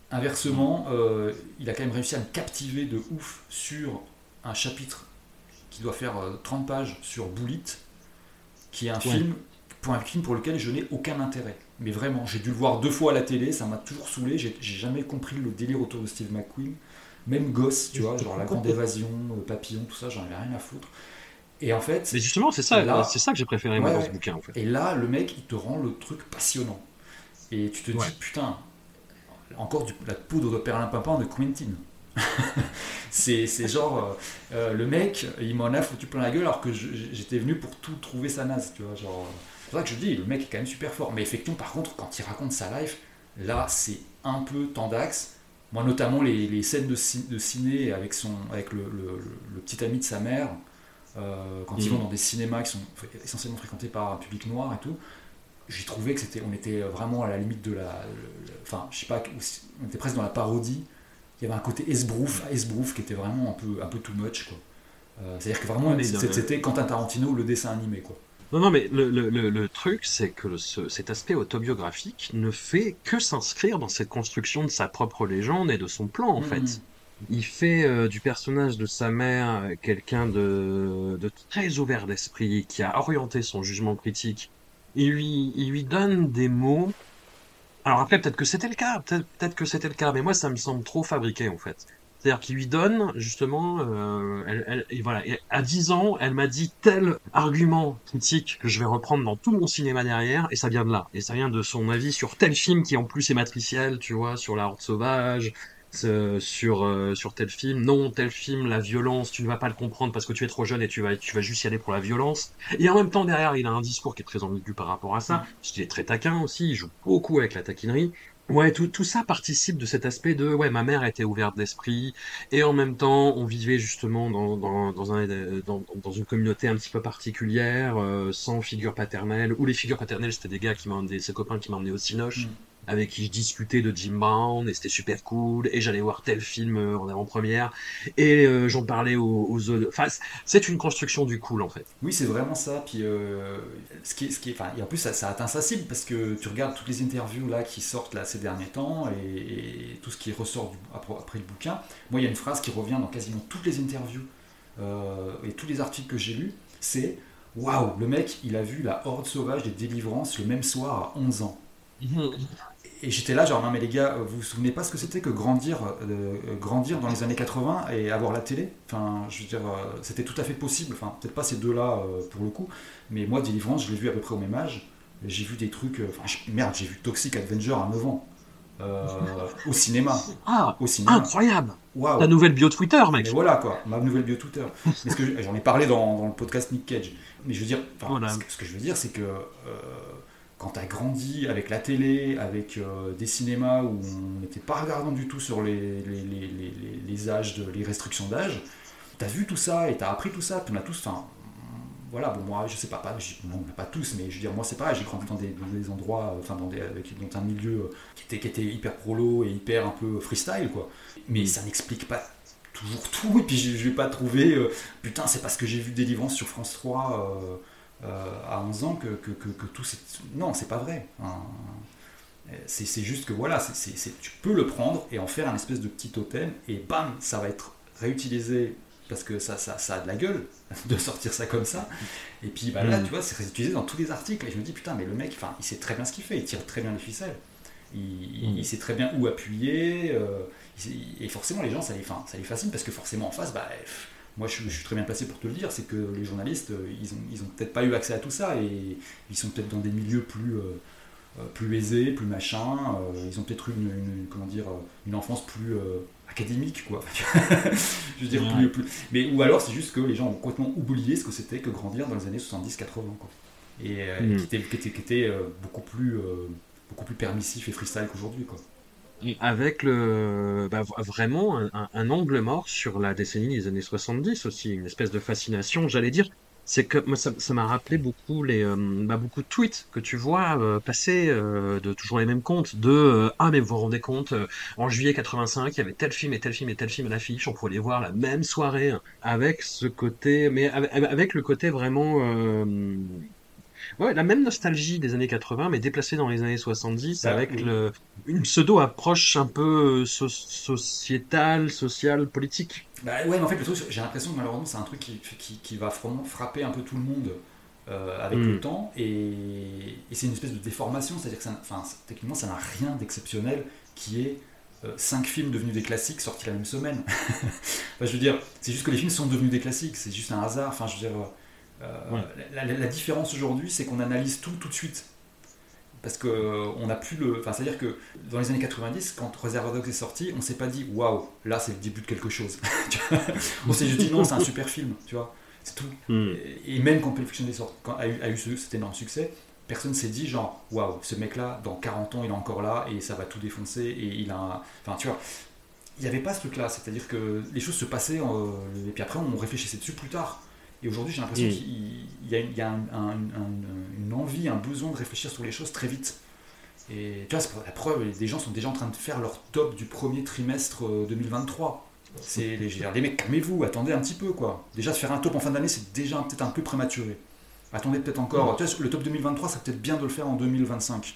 Inversement, euh, il a quand même réussi à me captiver de ouf sur un chapitre qui doit faire 30 euh, pages sur Bullet, qui est un film pour un film pour lequel je n'ai aucun intérêt. Mais vraiment, j'ai dû le voir deux fois à la télé, ça m'a toujours saoulé, j'ai jamais compris le délire autour de Steve McQueen. Même Gosse, tu vois, genre La Grande Évasion, euh, Papillon, tout ça, j'en avais rien à foutre. Et en fait. Mais justement, c'est ça, c'est ça que j'ai préféré moi dans ce bouquin, en fait. Et là, le mec, il te rend le truc passionnant. Et tu te dis, putain, encore du, la poudre de perlimpinpin de Quentin. c'est genre, euh, euh, le mec, il m'en a foutu plein la gueule alors que j'étais venu pour tout trouver sa naze, tu vois, genre. C'est pour ça que je dis, le mec est quand même super fort. Mais effectivement, par contre, quand il raconte sa life, là, c'est un peu tendax. Moi, notamment les, scènes de, de, ciné avec, son, avec le, petit ami de sa mère, euh, quand ils vont dans des cinémas qui sont essentiellement fréquentés par un public noir et tout, j'ai trouvé que c'était, on était vraiment à la limite de la, enfin, je sais pas, on était presque dans la parodie. Il y avait un côté esbrouf, esbrouf qui était vraiment un peu, un peu too much, quoi. Euh, c'est-à-dire que vraiment, c'était Quentin Tarantino le dessin animé, quoi. Non, non, mais le, le, le, truc, c'est que ce- cet aspect autobiographique ne fait que s'inscrire dans cette construction de sa propre légende et de son plan, en fait. Il fait euh, du personnage de sa mère euh, quelqu'un de, de très ouvert d'esprit, qui a orienté son jugement critique. Il lui, il lui donne des mots. Alors après, peut-être que c'était le cas, peut-être que c'était le cas, mais moi, ça me semble trop fabriqué, en fait. C'est-à-dire qu'il lui donne, justement, euh, elle, elle- et voilà, et à 10 ans, elle m'a dit tel argument critique que je vais reprendre dans tout mon cinéma derrière, et ça vient de là. Et ça vient de son avis sur tel film qui en plus est matriciel, tu vois, sur La Horde Sauvage, ce- sur, euh, sur tel film. Non, tel film, la violence, tu ne vas pas le comprendre parce que tu es trop jeune et tu vas, tu vas juste y aller pour la violence. Et en même temps, derrière, il a un discours qui est très ambigu par rapport à ça. Parce qu'il est très taquin aussi, il joue beaucoup avec la taquinerie. Ouais, tout, tout ça participe de cet aspect de ouais, ma mère était ouverte d'esprit et en même temps on vivait justement dans, dans, dans, un, dans, dans une communauté un petit peu particulière, euh, sans figure paternelle, où les figures paternelles c'était des gars qui m'emmenaient, ses copains qui m'emmenaient au Cinoche, Hmm. Avec qui je discutais de Jim Brown et c'était super cool et j'allais voir tel film euh, en avant-première et euh, j'en parlais aux, aux autres. Enfin, c'est une construction du cool en fait. Oui, c'est vraiment ça. Puis, euh, ce qui est, ce qui est, enfin, et en plus, ça, ça atteint sa cible parce que tu regardes toutes les interviews là qui sortent là ces derniers temps et, et tout ce qui ressort du- après, après le bouquin. Moi, il y a une phrase qui revient dans quasiment toutes les interviews euh, et tous les articles que j'ai lus. C'est waouh, le mec, il a vu la horde sauvage des délivrances le même soir à 11 ans. Et j'étais là, genre, non mais les gars, vous vous souvenez pas ce que c'était que grandir, euh, grandir dans les années 80 et avoir la télé? Enfin, je veux dire, euh, c'était tout à fait possible. Enfin, peut-être pas ces deux-là euh, pour le coup, mais moi, Deliverance, je l'ai vu à peu près au même âge. J'ai vu des trucs. Enfin, merde, j'ai vu Toxic Avenger à 9 ans. au cinéma. Ah, Au cinéma. incroyable Waouh Ta nouvelle bio Twitter, mec mais voilà quoi, ma nouvelle bio Twitter. J'en ai parlé dans, dans le podcast Nick Cage. Mais je veux dire, Voilà. ce, que, ce que je veux dire, c'est que quand tu as grandi avec la télé, avec euh, des cinémas où on n'était pas regardant du tout sur les, les, les, les, âges, de, les restrictions d'âge, tu as vu tout ça et tu as appris tout ça, on a tous, voilà, bon, moi, je sais pas, pas non, pas tous, mais je veux dire, moi, c'est pareil, j'ai grandi dans des, dans des endroits, euh, enfin, dans, des, avec, dans un milieu euh, qui était, qui était hyper prolo et hyper un peu freestyle, quoi. Mais ça n'explique pas toujours tout, et puis je, je vais pas trouver, euh, putain, c'est parce que j'ai vu Délivrance sur France 3 euh, euh, à 11 ans que, que, que, que tout c'est. Non, c'est pas vrai. Hein. C'est juste que voilà, tu peux le prendre et en faire un espèce de petit totem, et bam, ça va être réutilisé parce que ça, ça, ça a de la gueule de sortir ça comme ça. Et puis bah, là, Mm. tu vois, c'est réutilisé dans tous les articles. Et je me dis, putain, mais le mec, enfin, il sait très bien ce qu'il fait, il tire très bien les ficelles. Il, Mm. il sait très bien où appuyer. euh, il et forcément, les gens, ça les, ça les fascine parce que forcément, en face, bah, pff, moi, je, suis- je suis très bien placé pour te le dire, c'est que les journalistes, euh, ils ont, ils ont peut-être pas eu accès à tout ça et ils sont peut-être dans des milieux plus. euh, euh, plus aisés, plus machin, euh, ils ont peut-être eu une, une- comment dire, une enfance plus euh, académique, quoi. je veux dire, Ouais. plus, plus- Mais, ou alors c'est juste que les gens ont complètement oublié ce que c'était que grandir dans les années 70-80, quoi. Et euh, Mm. qui était, qui était, qui était, beaucoup, plus, beaucoup plus permissif et freestyle qu'aujourd'hui, quoi. Avec le, bah, vraiment un, angle mort sur la décennie des années 70 aussi, une espèce de fascination, j'allais dire. C'est que ça m'a rappelé beaucoup les, euh, bah, beaucoup de tweets que tu vois euh, passer euh, de toujours les mêmes comptes de ah mais vous vous rendez compte en juillet 85 il y avait tel film et tel film et tel film à l'affiche on pouvait les voir la même soirée hein, avec ce côté mais avec, le côté vraiment Ouais, la même nostalgie des années 80, mais déplacée dans les années 70, Bah, avec oui. le, une pseudo-approche un peu euh, so- sociétale, sociale, politique. Bah ouais, mais en fait, j'ai l'impression que malheureusement, c'est un truc qui, qui, qui va frapper un peu tout le monde euh, avec Mm. le temps, et, et c'est une espèce de déformation, c'est-à-dire que ça, enfin, techniquement, ça n'a rien d'exceptionnel qui est euh, cinq films devenus des classiques sortis la même semaine. Enfin, je veux dire, c'est juste que les films sont devenus des classiques, c'est juste un hasard. Enfin, je veux dire, euh, Ouais. la, la- la différence aujourd'hui, c'est qu'on analyse tout tout de suite. Parce que euh, on n'a plus le. Enfin, c'est-à-dire que dans les années 90, quand Reservoir Dogs est sorti, on s'est pas dit waouh, là c'est le début de quelque chose. On s'est juste dit non, c'est un super film, tu vois. C'est tout. Hmm. Et même quand Pulp Fiction est sorti, quand a eu, a eu ce- cet énorme succès, personne s'est dit genre waouh, ce mec-là, dans 40 ans, il est encore là et ça va tout défoncer et il a. un- Enfin, tu vois. Il n'y avait pas ce truc-là, c'est-à-dire que les choses se passaient euh, et puis après on réfléchissait dessus plus tard. Et aujourd'hui, j'ai l'impression Mm. qu'il il y a, il y a un- un- un- une envie, un besoin de réfléchir sur les choses très vite. Et tu vois, c'est pour la preuve, les gens sont déjà en train de faire leur top du premier trimestre euh, 2023. C'est les, les mecs, calmez-vous, attendez un petit peu quoi. Déjà, de faire un top en fin d'année, c'est déjà peut-être un peu prématuré. Attendez peut-être encore. Tu vois, le top 2023, ça peut-être bien de le faire en 2025.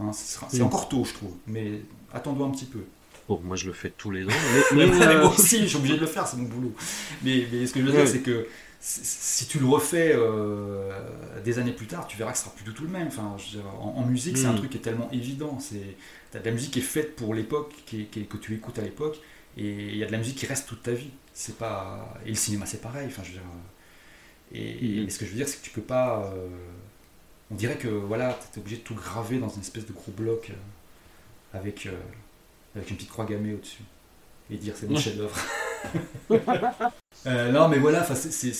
Hein, c'est encore tôt, je trouve. Mais attendons un petit peu. Bon, moi je le fais tous les ans. Mais, moi aussi, je suis obligé de le faire, c'est mon boulot. Mais, ce que je veux dire, c'est que si tu le refais euh, des années plus tard, tu verras que ce sera plus du tout le même. Enfin, en, musique, c'est un hmm. truc qui est tellement évident. C'est, de la musique qui est faite pour l'époque, qui, que tu écoutes à l'époque, et il y a de la musique qui reste toute ta vie. C'est pas et le cinéma, c'est pareil. Enfin, je veux dire, et, hmm. ce que je veux dire, c'est que tu peux pas. Euh, on dirait que voilà, tu es obligé de tout graver dans une espèce de gros bloc euh, avec, avec une petite croix gammée au-dessus et dire c'est mon chef-d'œuvre. Euh, non, mais voilà, c'est.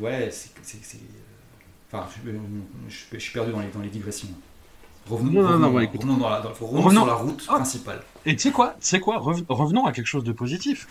Ouais, c'est. Enfin, je, suis perdu dans les, dans les digressions. Revenons, revenons, dans la, sur la route ah. principale. Et tu sais quoi, quoi revenons à quelque chose de positif.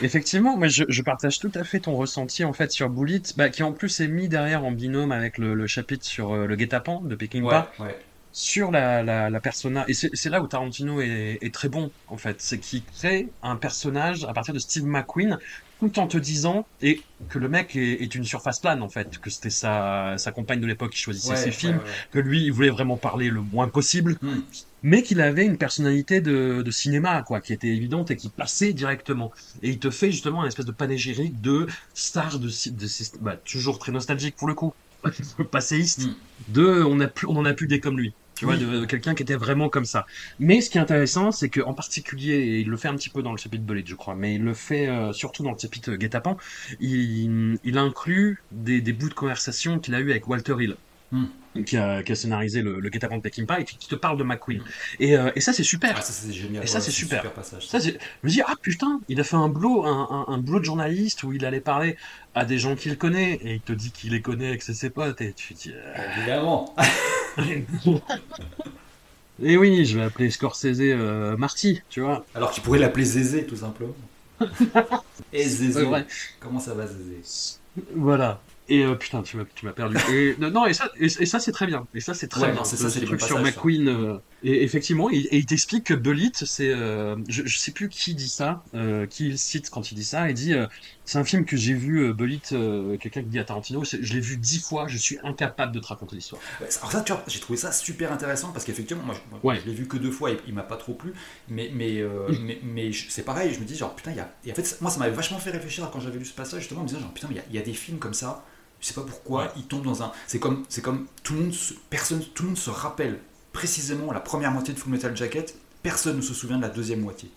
Effectivement, moi je, partage tout à fait ton ressenti en fait sur Bullet, bah, qui en plus est mis derrière en binôme avec le, chapitre sur euh, le guet-apens de Peking ouais, sur la, la, la persona. Et c'est là où Tarantino est, est, très bon, en fait. C'est qu'il crée un personnage à partir de Steve McQueen, tout en te disant et que le mec est, une surface plane, en fait. Que c'était sa, sa compagne de l'époque qui choisissait ses films, que lui, il voulait vraiment parler le moins possible. Hmm. Mais qu'il avait une personnalité de, de, cinéma, quoi, qui était évidente et qui passait directement. Et il te fait justement un espèce de panégyrique de star de, de, bah, toujours très nostalgique pour le coup, passéiste, hmm. de on, a plus, on en a plus des comme lui tu vois, de, quelqu'un qui était vraiment comme ça. Mais ce qui est intéressant, c'est qu'en particulier, et il le fait un petit peu dans le chapitre Bullet, je crois, mais il le fait euh, surtout dans le chapitre Guet-apens, il, il inclut des, des bouts de conversation qu'il a eu avec Walter Hill. Hmm. Qui, a, qui a, scénarisé le, le Guet-apens de Peckinpah et qui, te parle de McQueen. Et, euh, et ça, c'est super. Ah, ça, c'est génial. Et ça, c'est super. super passage, ça, je me dis, ah putain, il a fait un boulot, un, un, un, boulot de journaliste où il allait parler à des gens qu'il connaît et il te dit qu'il les connaît et que c'est ses potes et tu dis. Euh... Évidemment. Et oui, je vais appeler Scorsese euh, Marty, tu vois. Alors tu pourrais l'appeler Zézé, tout simplement. Et Zézé. Comment ça va, Zézé? Voilà. Et euh, putain, tu m'as perdu. Et, non, et ça, et, ça c'est très bien. Et ça, c'est très bien. C'est ça, c'est truc sur McQueen. Et effectivement, et, il t'explique que Bullet, c'est, euh, je, je, sais plus qui dit ça, euh, qui il cite quand il dit ça. Il dit, euh, c'est un film que j'ai vu, Bullet, quelqu'un qui dit à Tarantino, je l'ai vu dix fois, je suis incapable de te raconter l'histoire. Alors ça, tu vois, j'ai trouvé ça super intéressant parce qu'effectivement, moi, je, ouais. je l'ai vu que deux fois et il m'a pas trop plu. Mais, mais, mais, mais c'est pareil, je me dis genre putain, il y a, et en fait, moi, ça m'avait vachement fait réfléchir quand j'avais lu ce passage justement, en me disant genre putain, il y, y, a des films comme ça. Je sais pas pourquoi, ils tombent dans un. C'est comme, c'est comme tout le monde, personne, tout le monde se rappelle précisément la première moitié de Full Metal Jacket, personne ne se souvient de la deuxième moitié.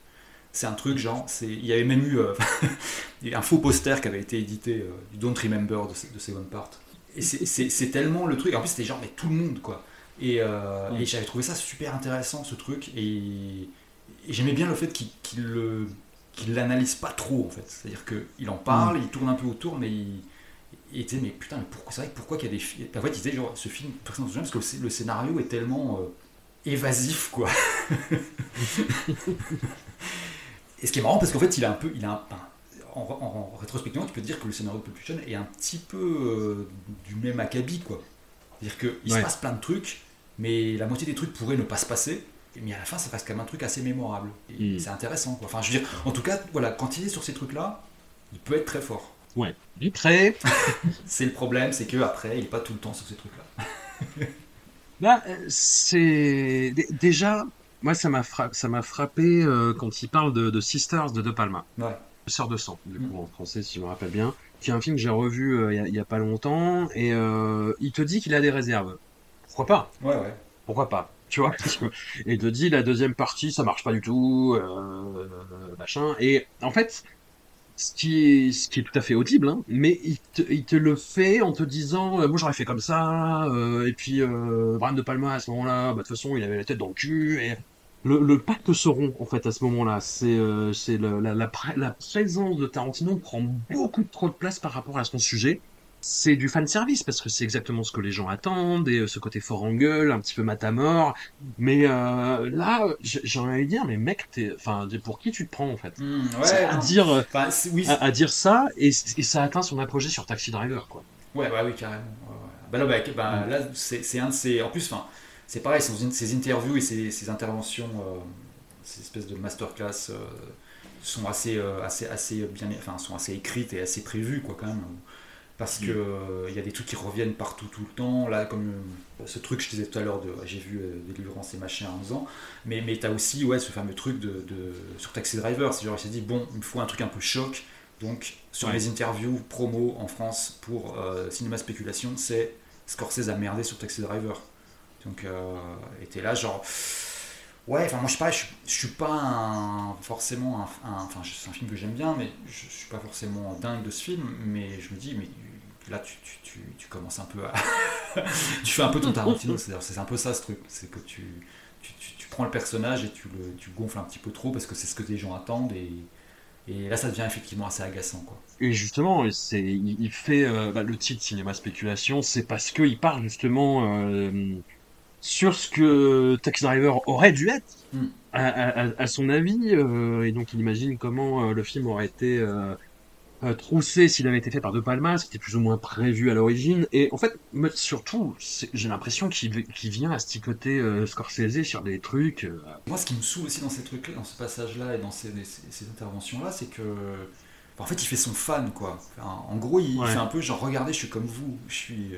C'est un truc genre, il y avait même eu euh, un faux poster qui avait été édité euh, du Don't Remember de, de Second Part. Et c'est tellement le truc, en plus c'était genre, mais tout le monde quoi. Et, euh, et j'avais trouvé ça super intéressant ce truc, et, j'aimais bien le fait qu'il qu l'analyse pas trop en fait. C'est-à-dire qu'il en parle, il tourne un peu autour, mais il, il était mais putain, mais pourquoi, c'est vrai que pourquoi qu'il y a des filles. En fait, il disait genre, ce film, personne ne se souvient parce que le, scénario est tellement euh, évasif, quoi. Et ce qui est marrant, parce qu'en fait, il a un peu. Il a en, en, rétrospectivement, tu peux te dire que le scénario de Pulp est un petit peu euh, du même acabit, quoi. C'est-à-dire qu'il se passe plein de trucs, mais la moitié des trucs pourraient ne pas se passer. Mais à la fin, ça reste quand même un truc assez mémorable. Et hmm. c'est intéressant, quoi. Enfin, je veux dire, en tout cas, voilà, quand il est sur ces trucs-là, il peut être très fort. Ouais, du très. c'est le problème, c'est que après, il n'est pas tout le temps sur ces trucs-là. Là, euh, c'est déjà, moi, ça m'a frappé, ça m'a frappé euh, quand il parle de, Sisters de De Palma. Ouais. Sœur de sang, du coup, en français, si je me rappelle bien, qui est un film que j'ai revu euh, il n'y a, pas longtemps, et il te dit qu'il a des réserves. Pourquoi pas? Ouais, ouais. Pourquoi pas? Tu vois? Et il te dit la deuxième partie ça marche pas du tout machin et en fait ce qui est, ce qui est tout à fait audible, hein, mais il te, le fait en te disant, euh, moi j'aurais fait comme ça, euh, et puis euh, de Palma à ce moment-là, bah, de toute façon il avait la tête dans le cul, le, le pacte seront en fait à ce moment-là, c'est euh, la, la, la, présence de Tarantino prend beaucoup trop de place par rapport à son sujet, c'est du fan service parce que c'est exactement ce que les gens attendent et euh, ce côté fort en gueule, un petit peu matamor. Mais euh, là, j'ai envie de dire, mais mec, enfin, pour qui tu te prends en fait? Mmh, ouais, à dire, euh, oui. à, dire ça et, ça atteint son apogée sur Taxi Driver, quoi. Ouais, ouais, oui, carrément. Bah, non, bah, bah, là, c'est un de ces, en plus, enfin, c'est pareil, ces interviews et ces, interventions, ces espèces de masterclass sont assez, assez, assez bien, enfin, sont assez écrites et assez prévues, quoi, quand même parce que euh, il y a des trucs qui reviennent partout tout le temps. Là, comme euh, ce truc que je disais tout à l'heure, j'ai vu euh, Délivrance et machin en 11 ans. Mais, mais tu as aussi ouais, ce fameux truc de, de sur Taxi Driver. C'est genre, il s'est dit, bon, il me faut un truc un peu choc. Donc, sur les interviews promo en France pour Cinéma Spéculation, c'est Scorsese a merdé sur Taxi Driver. Donc, était là, genre. Ouais, enfin moi je sais pas, je, suis pas forcément un, enfin c'est un film que j'aime bien, mais je, suis pas forcément dingue de ce film, mais je me dis mais là tu, tu, tu, commences un peu à, tu fais un peu ton Tarantino, c'est un peu ça ce truc, c'est que tu, tu, prends le personnage et tu le tu gonfles un petit peu trop parce que c'est ce que les gens attendent et, et là ça devient effectivement assez agaçant quoi. Et justement, c'est il, fait euh, bah, le titre cinéma spéculation, c'est parce qu'il parle justement euh, sur ce que Taxi Driver aurait dû être, hmm. à, son avis, euh, et donc il imagine comment le film aurait été euh, troussé s'il avait été fait par De Palma, c'était plus ou moins prévu à l'origine, et en fait, surtout, j'ai l'impression qu'il vient à sticoter Scorsese sur des trucs. Moi, ce qui me saoule aussi dans ces trucs-là, dans ce passage-là et dans ces, interventions-là, c'est que en fait, il fait son fan, quoi. en gros, il fait un peu genre, regardez, je suis comme vous, je suis,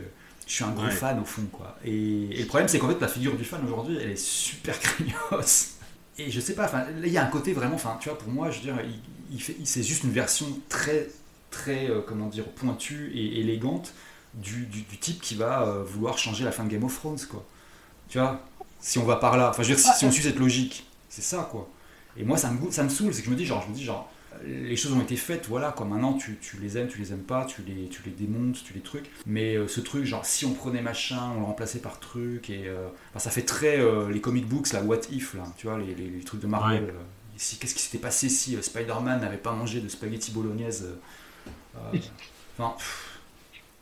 je suis un gros fan au fond quoi. Et, le problème c'est qu'en fait la figure du fan aujourd'hui elle est super craignos. Et je sais pas, enfin il y a un côté vraiment, enfin tu vois pour moi je veux dire il, c'est juste une version très très euh, comment dire pointue et élégante du, du, type qui va euh, vouloir changer la fin de Game of Thrones quoi. Tu vois, si on va par là, enfin je veux dire si, on suit cette logique, c'est ça quoi. Et moi ça me ça me saoule, c'est que je me dis genre je me dis genre les choses ont été faites, voilà, quoi. Maintenant, tu, les aimes, tu les aimes pas, tu les, tu les démontes, tu les trucs. Mais euh, ce truc, genre, si on prenait machin, on le remplaçait par truc, et euh, ça fait très euh, les comic books, la what if, là, tu vois, les, trucs de Marvel. Qu'est-ce qui s'était passé si Spider-Man n'avait pas mangé de spaghetti bolognaise Enfin,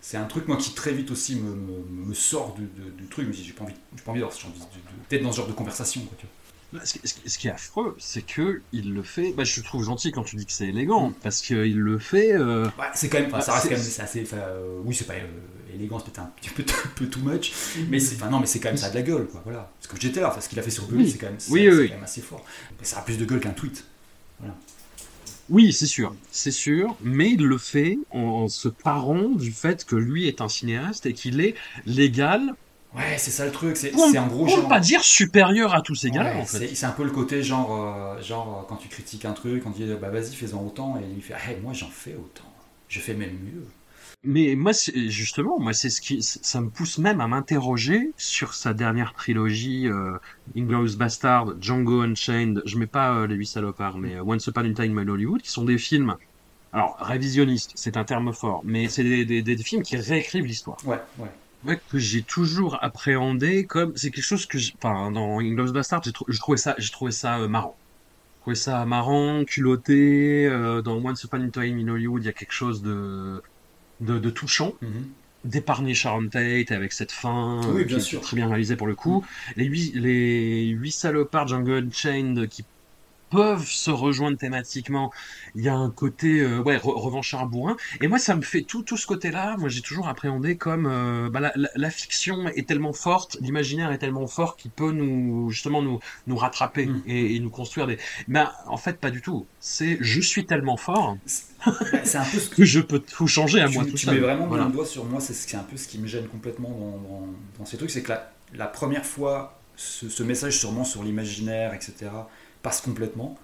c'est un truc, moi, qui très vite aussi me, sort du, truc. Mais j'ai pas envie, j'ai pas envie d'être dans ce genre de conversation, quoi, tu vois. Bah, ce, qui est affreux, c'est que il le fait. Bah, je trouve gentil quand tu dis que c'est élégant, mm. parce qu'il le fait. Euh, c'est quand même, ça reste quand même, assez. Euh, oui, c'est pas euh, élégant, c'est peut-être un petit peu, peu, too much, mais c'est, non, mais c'est quand même ça a de la gueule, quoi. Voilà. Parce que j'étais là, ce qu'il a fait sur Bully, c'est quand même, oui, oui, quand même assez fort. Mais ça a plus de gueule qu'un tweet. Voilà. Oui, c'est sûr, c'est sûr, mais il le fait en se parant du fait que lui est un cinéaste et qu'il est légal Ouais, c'est ça le truc. C'est en gros. Pour pas dire supérieur à tous ces gars. en fait. C'est un peu le côté genre, euh, genre euh, quand tu critiques un truc, on dit bah vas-y fais-en autant et il fait hey, moi j'en fais autant, je fais même mieux. Mais moi justement, moi c'est ce qui ça me pousse même à m'interroger sur sa dernière trilogie euh, Inglourious Bastard, Django Unchained. Je mets pas euh, les huit salopards, mais Once Upon a Time in Hollywood, qui sont des films. Alors révisionnistes, c'est un terme fort, mais c'est des, des, des films qui réécrivent l'histoire. Ouais, ouais que j'ai toujours appréhendé comme c'est quelque chose que enfin dans Inglourious Bastard j'ai je trouvais ça j'ai trouvé ça euh, marrant j'ai trouvé ça marrant culotté euh, dans Once Upon a Time in Hollywood il y a quelque chose de de, touchant mm-hmm. d'épargner Sharon Tate avec cette fin oui, bien sûr. très bien réalisée pour le coup mm. les huit les huit salopards Django Unchained qui peuvent se rejoindre thématiquement. Il y a un côté euh, ouais revanchard bourrin. Et moi, ça me fait tout tout ce côté-là. Moi, j'ai toujours appréhendé comme euh, bah, la, fiction est tellement forte, l'imaginaire est tellement fort qu'il peut nous justement nous nous rattraper mm. et, nous construire des. Mais en fait, pas du tout. C'est je suis tellement fort. c'est un peu ce que... je peux tout changer à moi tout tu mets vraiment voilà. doigt sur moi. C'est un peu ce qui me gêne complètement dans, dans, ces trucs, c'est que la, la première fois ce, ce, message sûrement sur l'imaginaire, etc passe complètement.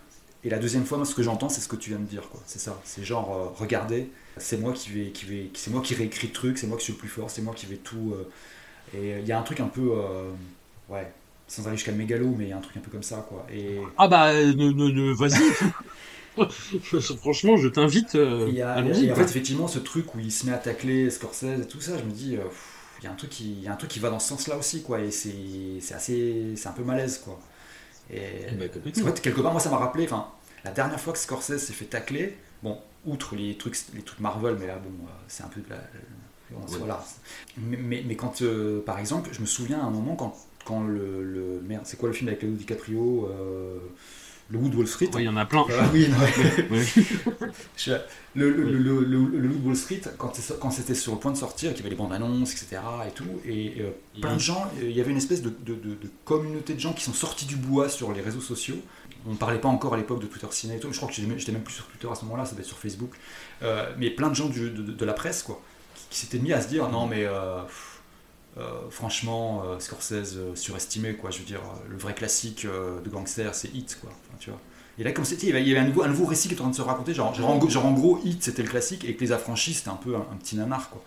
Et la deuxième fois, moi, ce que j'entends, c'est ce que tu viens de dire. Quoi. C'est ça. C'est genre, euh, regardez, c'est moi qui vais, qui vais, c'est moi qui réécris le truc, c'est moi qui suis le plus fort, c'est moi qui vais tout. Euh, et il y a un truc un peu, euh, ouais, sans aller jusqu'à le mégalo, mais il y a un truc un peu comme ça, quoi. Et ah bah, ne, vas-y. Franchement, je t'invite. Il y a, en fait, effectivement, ce truc où il se met à tacler Scorsese et tout ça, je me dis, il y a un truc qui, il y a un truc qui va dans ce sens-là aussi, quoi. Et c'est assez, c'est un peu malaise, quoi. Et bah, quelque part, moi, ça m'a rappelé, enfin, la dernière fois que Scorsese s'est fait tacler, bon, outre les trucs, les trucs Marvel, mais là, bon, euh, c'est un peu de la. Voilà. Mais, mais, quand, euh, par exemple, je me souviens à un moment quand, quand le, le merde, c'est quoi le film avec Leonardo DiCaprio euh, le Wood Wall Street. il y en a plein. Ah oui, le, le, le, le, Wood Wall Street, quand, c'était sur le point de sortir, qu'il y avait les bandes annonces, etc. et tout, et euh, plein de gens, il y avait une espèce de, de, de, communauté de gens qui sont sortis du bois sur les réseaux sociaux. On ne parlait pas encore à l'époque de Twitter Ciné et tout, mais je crois que j'étais même plus sur Twitter à ce moment-là, ça devait être sur Facebook. Euh, mais plein de gens du, de, la presse, quoi qui s'était mis à se dire non mais franchement Scorsese surestimé quoi. Je veux dire le vrai classique de gangster c'est Hit quoi. tu vois. Et là, comme c'était, il y avait un nouveau, un nouveau récit qui était en train de se raconter. Genre, genre, en, genre en gros, Hit, c'était le classique, et que les affranchis, c'était un peu un, petit nanar, quoi.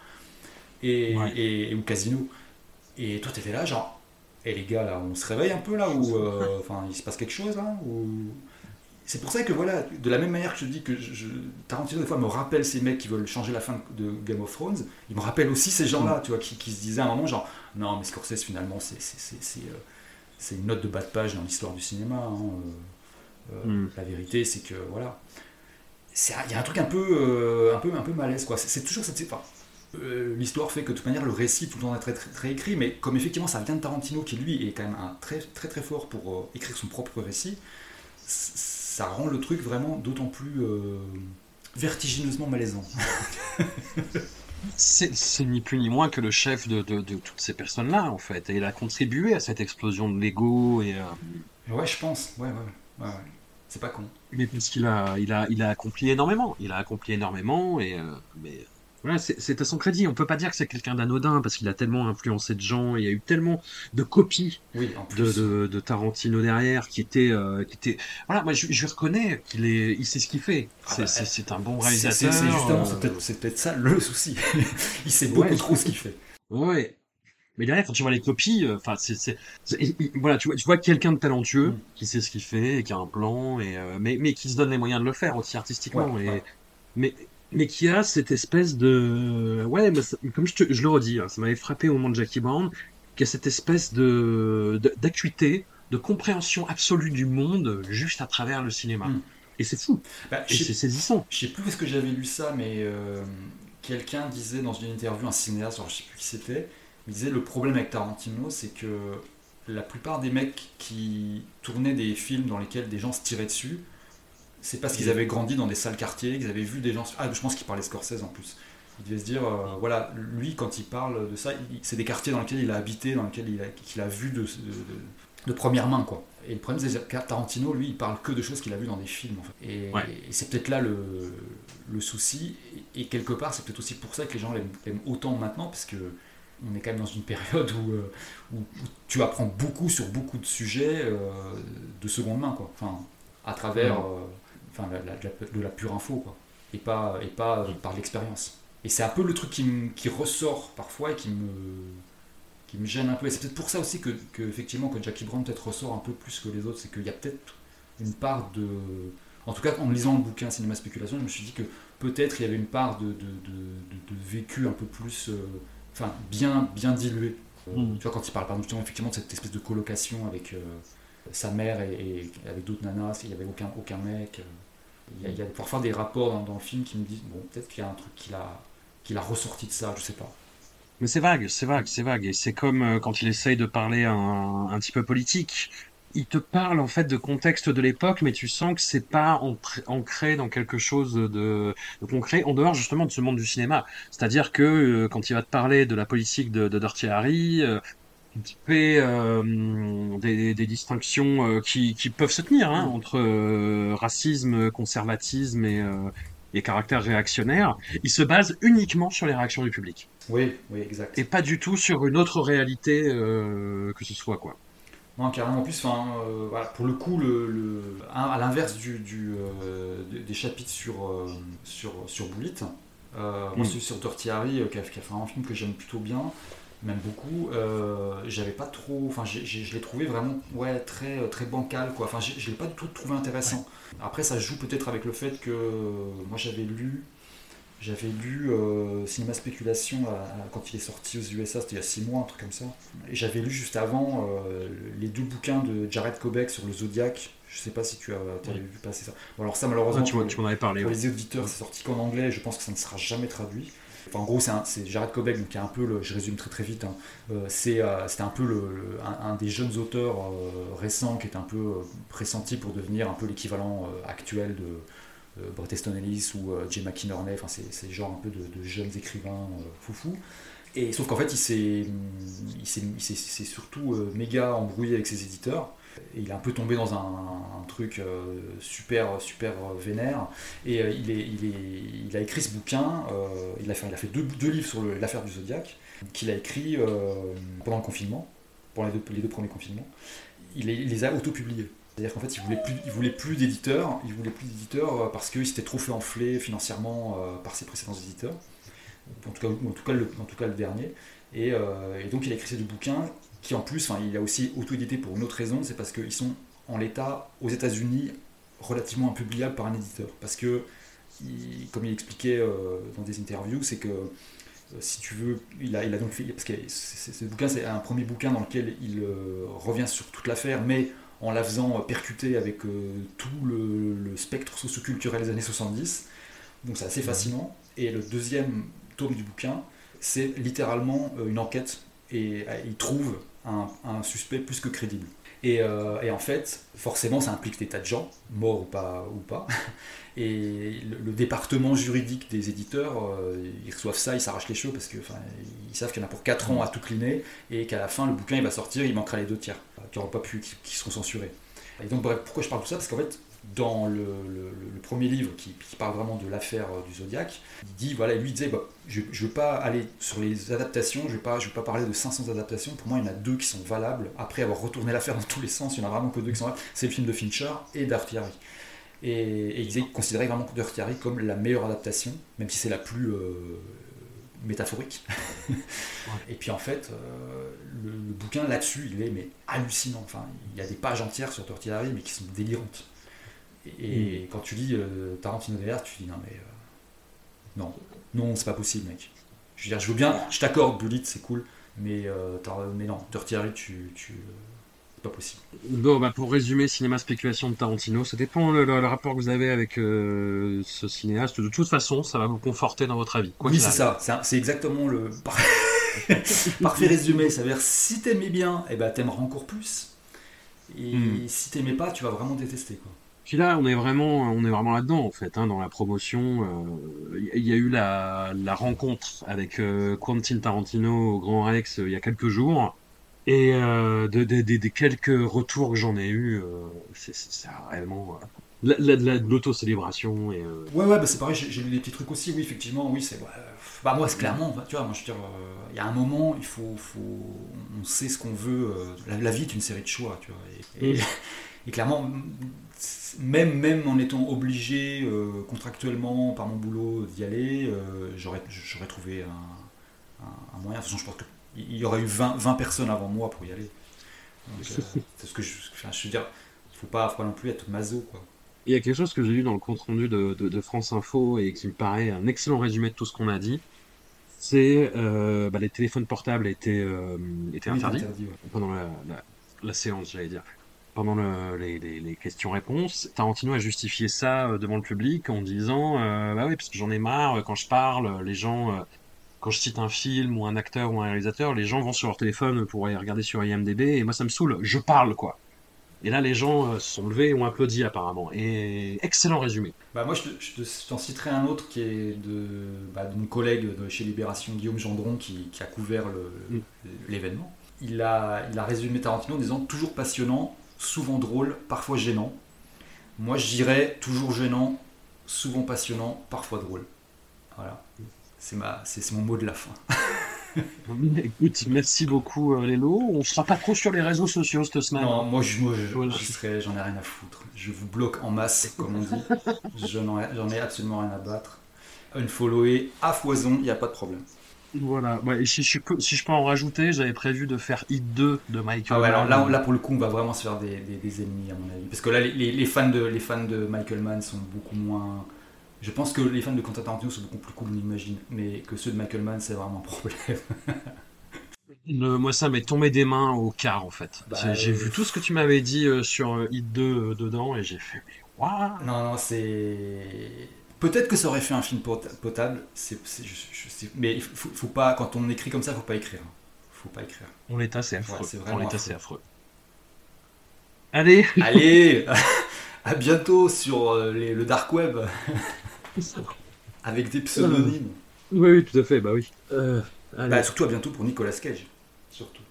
Et, et, ou Casino. Et toi, t'étais là, genre, et les gars, là, on se réveille un peu, là, ou euh, enfin, il se passe quelque chose, là ou... C'est pour ça que, voilà, de la même manière que je dis que je, Tarantino, des fois, me rappelle ces mecs qui veulent changer la fin de Game of Thrones, il me rappelle aussi ces gens-là, mm. tu vois, qui, qui, se disaient à un moment, genre, non, mais Scorsese, finalement, c'est c'est euh, une note de bas de page dans l'histoire du cinéma. Hein, euh. Euh, hmm. La vérité, c'est que voilà, il y a un truc un peu, euh, un peu, un peu malaise quoi. C'est toujours cette, enfin, euh, l'histoire fait que de toute manière le récit tout le temps est très, très, écrit, mais comme effectivement ça vient de Tarantino qui lui est quand même un très très très fort pour écrire son propre récit, ça rend le truc vraiment d'autant plus vertigineusement malaisant. c'est ni plus ni moins que le chef de, de, toutes ces personnes-là, en fait. Et il a contribué à cette explosion de l'ego. Et, Ouais, je pense. Ouais, ouais. Ouais, C'est pas con. Mais parce qu'il a, il a, il a accompli énormément. Il a accompli énormément et euh, mais voilà, c'est à son crédit. On peut pas dire que c'est quelqu'un d'anodin parce qu'il a tellement influencé de gens. Il y a eu tellement de copies de, de, Tarantino derrière qui étaient, euh, qui était. Voilà, moi je, je reconnais qu'il est, il sait ce qu'il fait. Ah bah, c'est un bon réalisateur. C'est justement, c'est peut-être ça le souci. il sait beaucoup trop ce qu'il fait. Ouais, mais derrière, quand tu vois les copies, euh, enfin, c'est, voilà, tu vois, tu vois quelqu'un de talentueux mm. qui sait ce qu'il fait, et qui a un plan, et euh, mais, mais qui se donne les moyens de le faire aussi artistiquement, et mais mais qui a cette espèce de ouais, comme je, te, je le redis, hein, ça m'avait frappé au moment de Jackie Brown, qui a cette espèce de d'acuité, de, compréhension absolue du monde juste à travers le cinéma. Mm. Et c'est fou. Bah, et c'est saisissant. Je sais plus où est-ce que j'avais lu ça, mais euh, quelqu'un disait dans une interview, un cinéaste, je sais plus qui c'était il disait le problème avec Tarantino, c'est que la plupart des mecs qui tournaient des films dans lesquels des gens se tiraient dessus, c'est parce qu'ils avaient grandi dans des salles quartiers, qu'ils avaient vu des gens. Ah, je pense qu'il parlait Scorsese en plus. Il devait se dire, euh, voilà, lui, quand il parle de ça, c'est des quartiers dans lesquels il a habité, dans lesquels il a, qu'il a vu de, de, première main, quoi. Et le problème, c'est que Tarantino, lui, il parle que de choses qu'il a vues dans des films. En fait. Et, c'est peut-être là le, le souci. Et, quelque part, c'est peut-être aussi pour ça que les gens l'aiment autant maintenant, parce que on est quand même dans une période où, euh, où, tu apprends beaucoup sur beaucoup de sujets euh, de seconde main, quoi. Enfin, à travers euh, enfin, de la pure info, quoi. Et pas, et pas par l'expérience. Et c'est un peu le truc qui, qui, ressort parfois et qui me, qui me gêne un peu. Et c'est peut-être pour ça aussi que, que, effectivement, que Jackie Brown peut-être ressort un peu plus que les autres, c'est qu'il y a peut-être une part de... En tout cas, en lisant le bouquin Cinéma Spéculation, je me suis dit que peut-être il y avait une part de, de, de, de vécu un peu plus enfin bien, bien dilué. Euh, mm. Tu vois, quand il parle par exemple, effectivement de cette espèce de colocation avec euh, sa mère et, avec d'autres nanas, il n'y avait aucun, aucun mec. Euh, il y, a, parfois des rapports dans, le film qui me disent, bon, peut-être qu'il y a un truc qu'il a, qu'il a ressorti de ça, je sais pas. Mais c'est vague, c'est vague, c'est vague. Et c'est comme quand il essaye de parler un, un petit peu politique il te parle en fait de contexte de l'époque, mais tu sens que c'est pas ancré dans quelque chose de, concret en dehors justement de ce monde du cinéma. C'est-à-dire que euh, quand il va te parler de la politique de, de Dirty Harry, euh, fait euh, des, distinctions qui, peuvent se tenir hein, entre racisme, conservatisme et, et caractère réactionnaire. Il se base uniquement sur les réactions du public. Oui, oui, exact. Et pas du tout sur une autre réalité que ce soit quoi. Non, carrément. En plus, enfin, euh, voilà, pour le coup, le, à l'inverse du, du euh, des chapitres sur, euh, sur, sur Bullet, moi, mm. sur Dirty Harry, qui a, fait un film que j'aime plutôt bien, même beaucoup, j'avais pas trop. Enfin, je l'ai trouvé vraiment ouais, très, très bancal, quoi. Enfin, je l'ai pas du tout trouvé intéressant. Après, ça joue peut-être avec le fait que moi, j'avais lu j'avais lu euh, Cinéma Spéculation quand il est sorti aux USA, c'était il y a 6 mois, un truc comme ça. Et j'avais lu juste avant euh, les deux bouquins de Jared Kobeck sur le Zodiac. Je sais pas si tu as, vu passer ça. Bon, alors ça, malheureusement, tu, tu m'en avais parlé, pour les auditeurs, c'est sorti qu'en anglais. Je pense que ça ne sera jamais traduit. En gros, c'est Jared Kobeck, donc qui est un peu, le, je résume très très vite, hein. euh, c'était un peu le, un, des jeunes auteurs récents qui est un peu pressenti pour devenir un peu l'équivalent actuel de, euh, Bret Easton Ellis ou euh, Jay McInerney, enfin c'est genre un peu de, jeunes écrivains euh, foufou. Et sauf qu'en fait, il s'est surtout méga embrouillé avec ses éditeurs. Il est un peu tombé dans un, truc euh, super, super vénère. Et il, est, il, a écrit ce bouquin, il, a fait, deux, livres sur l'affaire du Zodiac, qu'il a écrit pendant le confinement, pendant les deux, premiers confinements. Il, les a auto-publiés. C'est-à-dire qu'en fait, il voulait plus, voulait plus d'éditeurs, il voulait plus d'éditeurs parce qu'il s'était trop fait enfler financièrement par ses précédents éditeurs, en tout cas, en tout cas, le, en tout cas le dernier. Et, et donc, il a écrit ces deux bouquins qui en plus, il a aussi auto-édité pour une autre raison, c'est parce qu'ils sont en l'état aux États-Unis relativement impubliables par un éditeur. Parce que, comme il expliquait euh, dans des interviews, c'est que euh, si tu veux, il a, il a donc fait, parce que ce bouquin, c'est un premier bouquin dans lequel il euh, revient sur toute l'affaire, mais en la faisant percuter avec tout le, le, spectre socioculturel des années 70. Donc c'est assez fascinant. Et le deuxième tome du bouquin, c'est littéralement une enquête. Et il trouve un, suspect plus que crédible. Euh, et, en fait, forcément, ça implique des tas de gens, morts ou pas. Ou pas. Et le, département juridique des éditeurs, euh, ils reçoivent ça, ils s'arrachent les cheveux parce qu'ils savent qu'il y en a pour 4 ans à tout cliner et qu'à la fin, le bouquin il va sortir, il manquera les deux tiers qui n'auront pas pu, qui seront censurés. Et donc, bref, pourquoi je parle de ça? Parce qu'en fait, dans le, premier livre qui, parle vraiment de l'affaire euh, du Zodiac, il dit, voilà, lui disait, bah, je ne veux pas aller sur les adaptations, je ne veux, veux pas parler de 500 adaptations, pour moi il y en a deux qui sont valables, après avoir retourné l'affaire dans tous les sens, il y en a vraiment que deux qui sont valables, c'est le film de Fincher et d'Artiari. Et, et, il considérait vraiment Dirty comme la meilleure adaptation, même si c'est la plus euh, métaphorique. Et puis en fait, euh, le, bouquin là-dessus, il est mais hallucinant. Enfin, il y a des pages entières sur Dirty mais qui sont délirantes. Et, quand tu lis euh, Tarantino derrière, tu dis non mais euh, non, non, c'est pas possible, mec. Je veux dire, je veux bien, je t'accorde, Bullet, c'est cool, mais, euh, mais non, Dirty Harry, tu, pas possible. Bon, bah pour résumer, cinéma spéculation de Tarantino, ça dépend le, le, rapport que vous avez avec ce cinéaste. De toute façon, ça va vous conforter dans votre avis. oui, c'est ça, c'est exactement le parfait résumé. Ça veut dire si t'aimais bien, et eh ben t'aimeras encore plus. Et hmm. si t'aimais pas, tu vas vraiment détester quoi. Puis là, on est vraiment, on est vraiment là-dedans en fait, hein, dans la promotion. Il euh, y a eu la, la rencontre avec euh, Quentin Tarantino au Grand Rex euh, il y a quelques jours, et euh, de, de, de, quelques retours que j'en ai eu, c'est réellement de l'auto-célébration. Et, Ouais, ouais, bah c'est pareil. J'ai lu des petits trucs aussi. Oui, effectivement, oui, c'est. Bah moi, c'est clairement, tu vois, moi je veux dire, il y a un moment, il faut, faut on sait ce qu'on veut. La, vie est une série de choix, tu vois. Et, mm. et clairement, même, même en étant obligé euh, contractuellement par mon boulot d'y aller, euh, j'aurais, trouvé un, moyen. De toute façon, je pense qu'il y aurait eu 20, 20, personnes avant moi pour y aller. Euh, c'est ce que je, je veux dire, il ne faut pas, non plus être maso. Quoi. Il y a quelque chose que j'ai lu dans le compte rendu de, de, France Info et qui me paraît un excellent résumé de tout ce qu'on a dit. C'est bah, les téléphones portables étaient, étaient interdits, pendant la, la séance, j'allais dire pendant le, les, les, questions-réponses, Tarantino a justifié ça euh, devant le public en disant euh, bah oui parce que j'en ai marre euh, quand je parle, les gens quand je cite un film ou un acteur ou un réalisateur, les gens vont sur leur téléphone pour aller regarder sur IMDb et moi ça me saoule, je parle quoi. Et là les gens se sont levés et ont applaudi apparemment. Et excellent résumé. Bah moi je, t'en citerai un autre qui est de, bah, de mon collègue de chez Libération, Guillaume Gendron, qui, qui a couvert mm. l'événement. Il a, il a résumé Tarantino en disant toujours passionnant, souvent drôle, parfois gênant. Moi, je dirais toujours gênant, souvent passionnant, parfois drôle. Voilà. C'est ma, c'est mon mot de la fin. Écoute, merci beaucoup euh, Lélo. On sera pas trop sur les réseaux sociaux cette semaine. Non, moi je, serai, j'en ai rien à foutre. Je vous bloque en masse, comme on dit. J'en ai, absolument rien à battre. Unfollower à foison, il n'y a pas de problème. Voilà, si, je peux, si je peux en rajouter, j'avais prévu de faire Hit 2 de Michael ah ouais, alors là, là, pour le coup, on va vraiment se faire des, des, ennemis, à mon avis. Parce que là, les, les, fans de, les fans de Michael Mann sont beaucoup moins. Je pense que les fans de Quentin Tarantino sont beaucoup plus cool qu'on imagine, mais que ceux de Michael Mann, c'est vraiment un problème. moi, ça m'est tombé des mains au quart, en fait. Bah, j'ai vu tout ce que tu m'avais dit euh, sur euh, Hit 2 euh, dedans, et j'ai fait, mais waouh Non, non, c'est Peut-être que ça aurait fait un film potable, mais faut, pas, quand on écrit comme ça, il faut pas écrire. faut pas écrire. On l'état, c'est affreux. c'est vraiment affreux. affreux. Allez Allez À bientôt sur euh, le dark web Avec des pseudonymes. Oui, oui, tout à fait, bah oui. Euh, bah, surtout à bientôt pour Nicolas Cage. Surtout.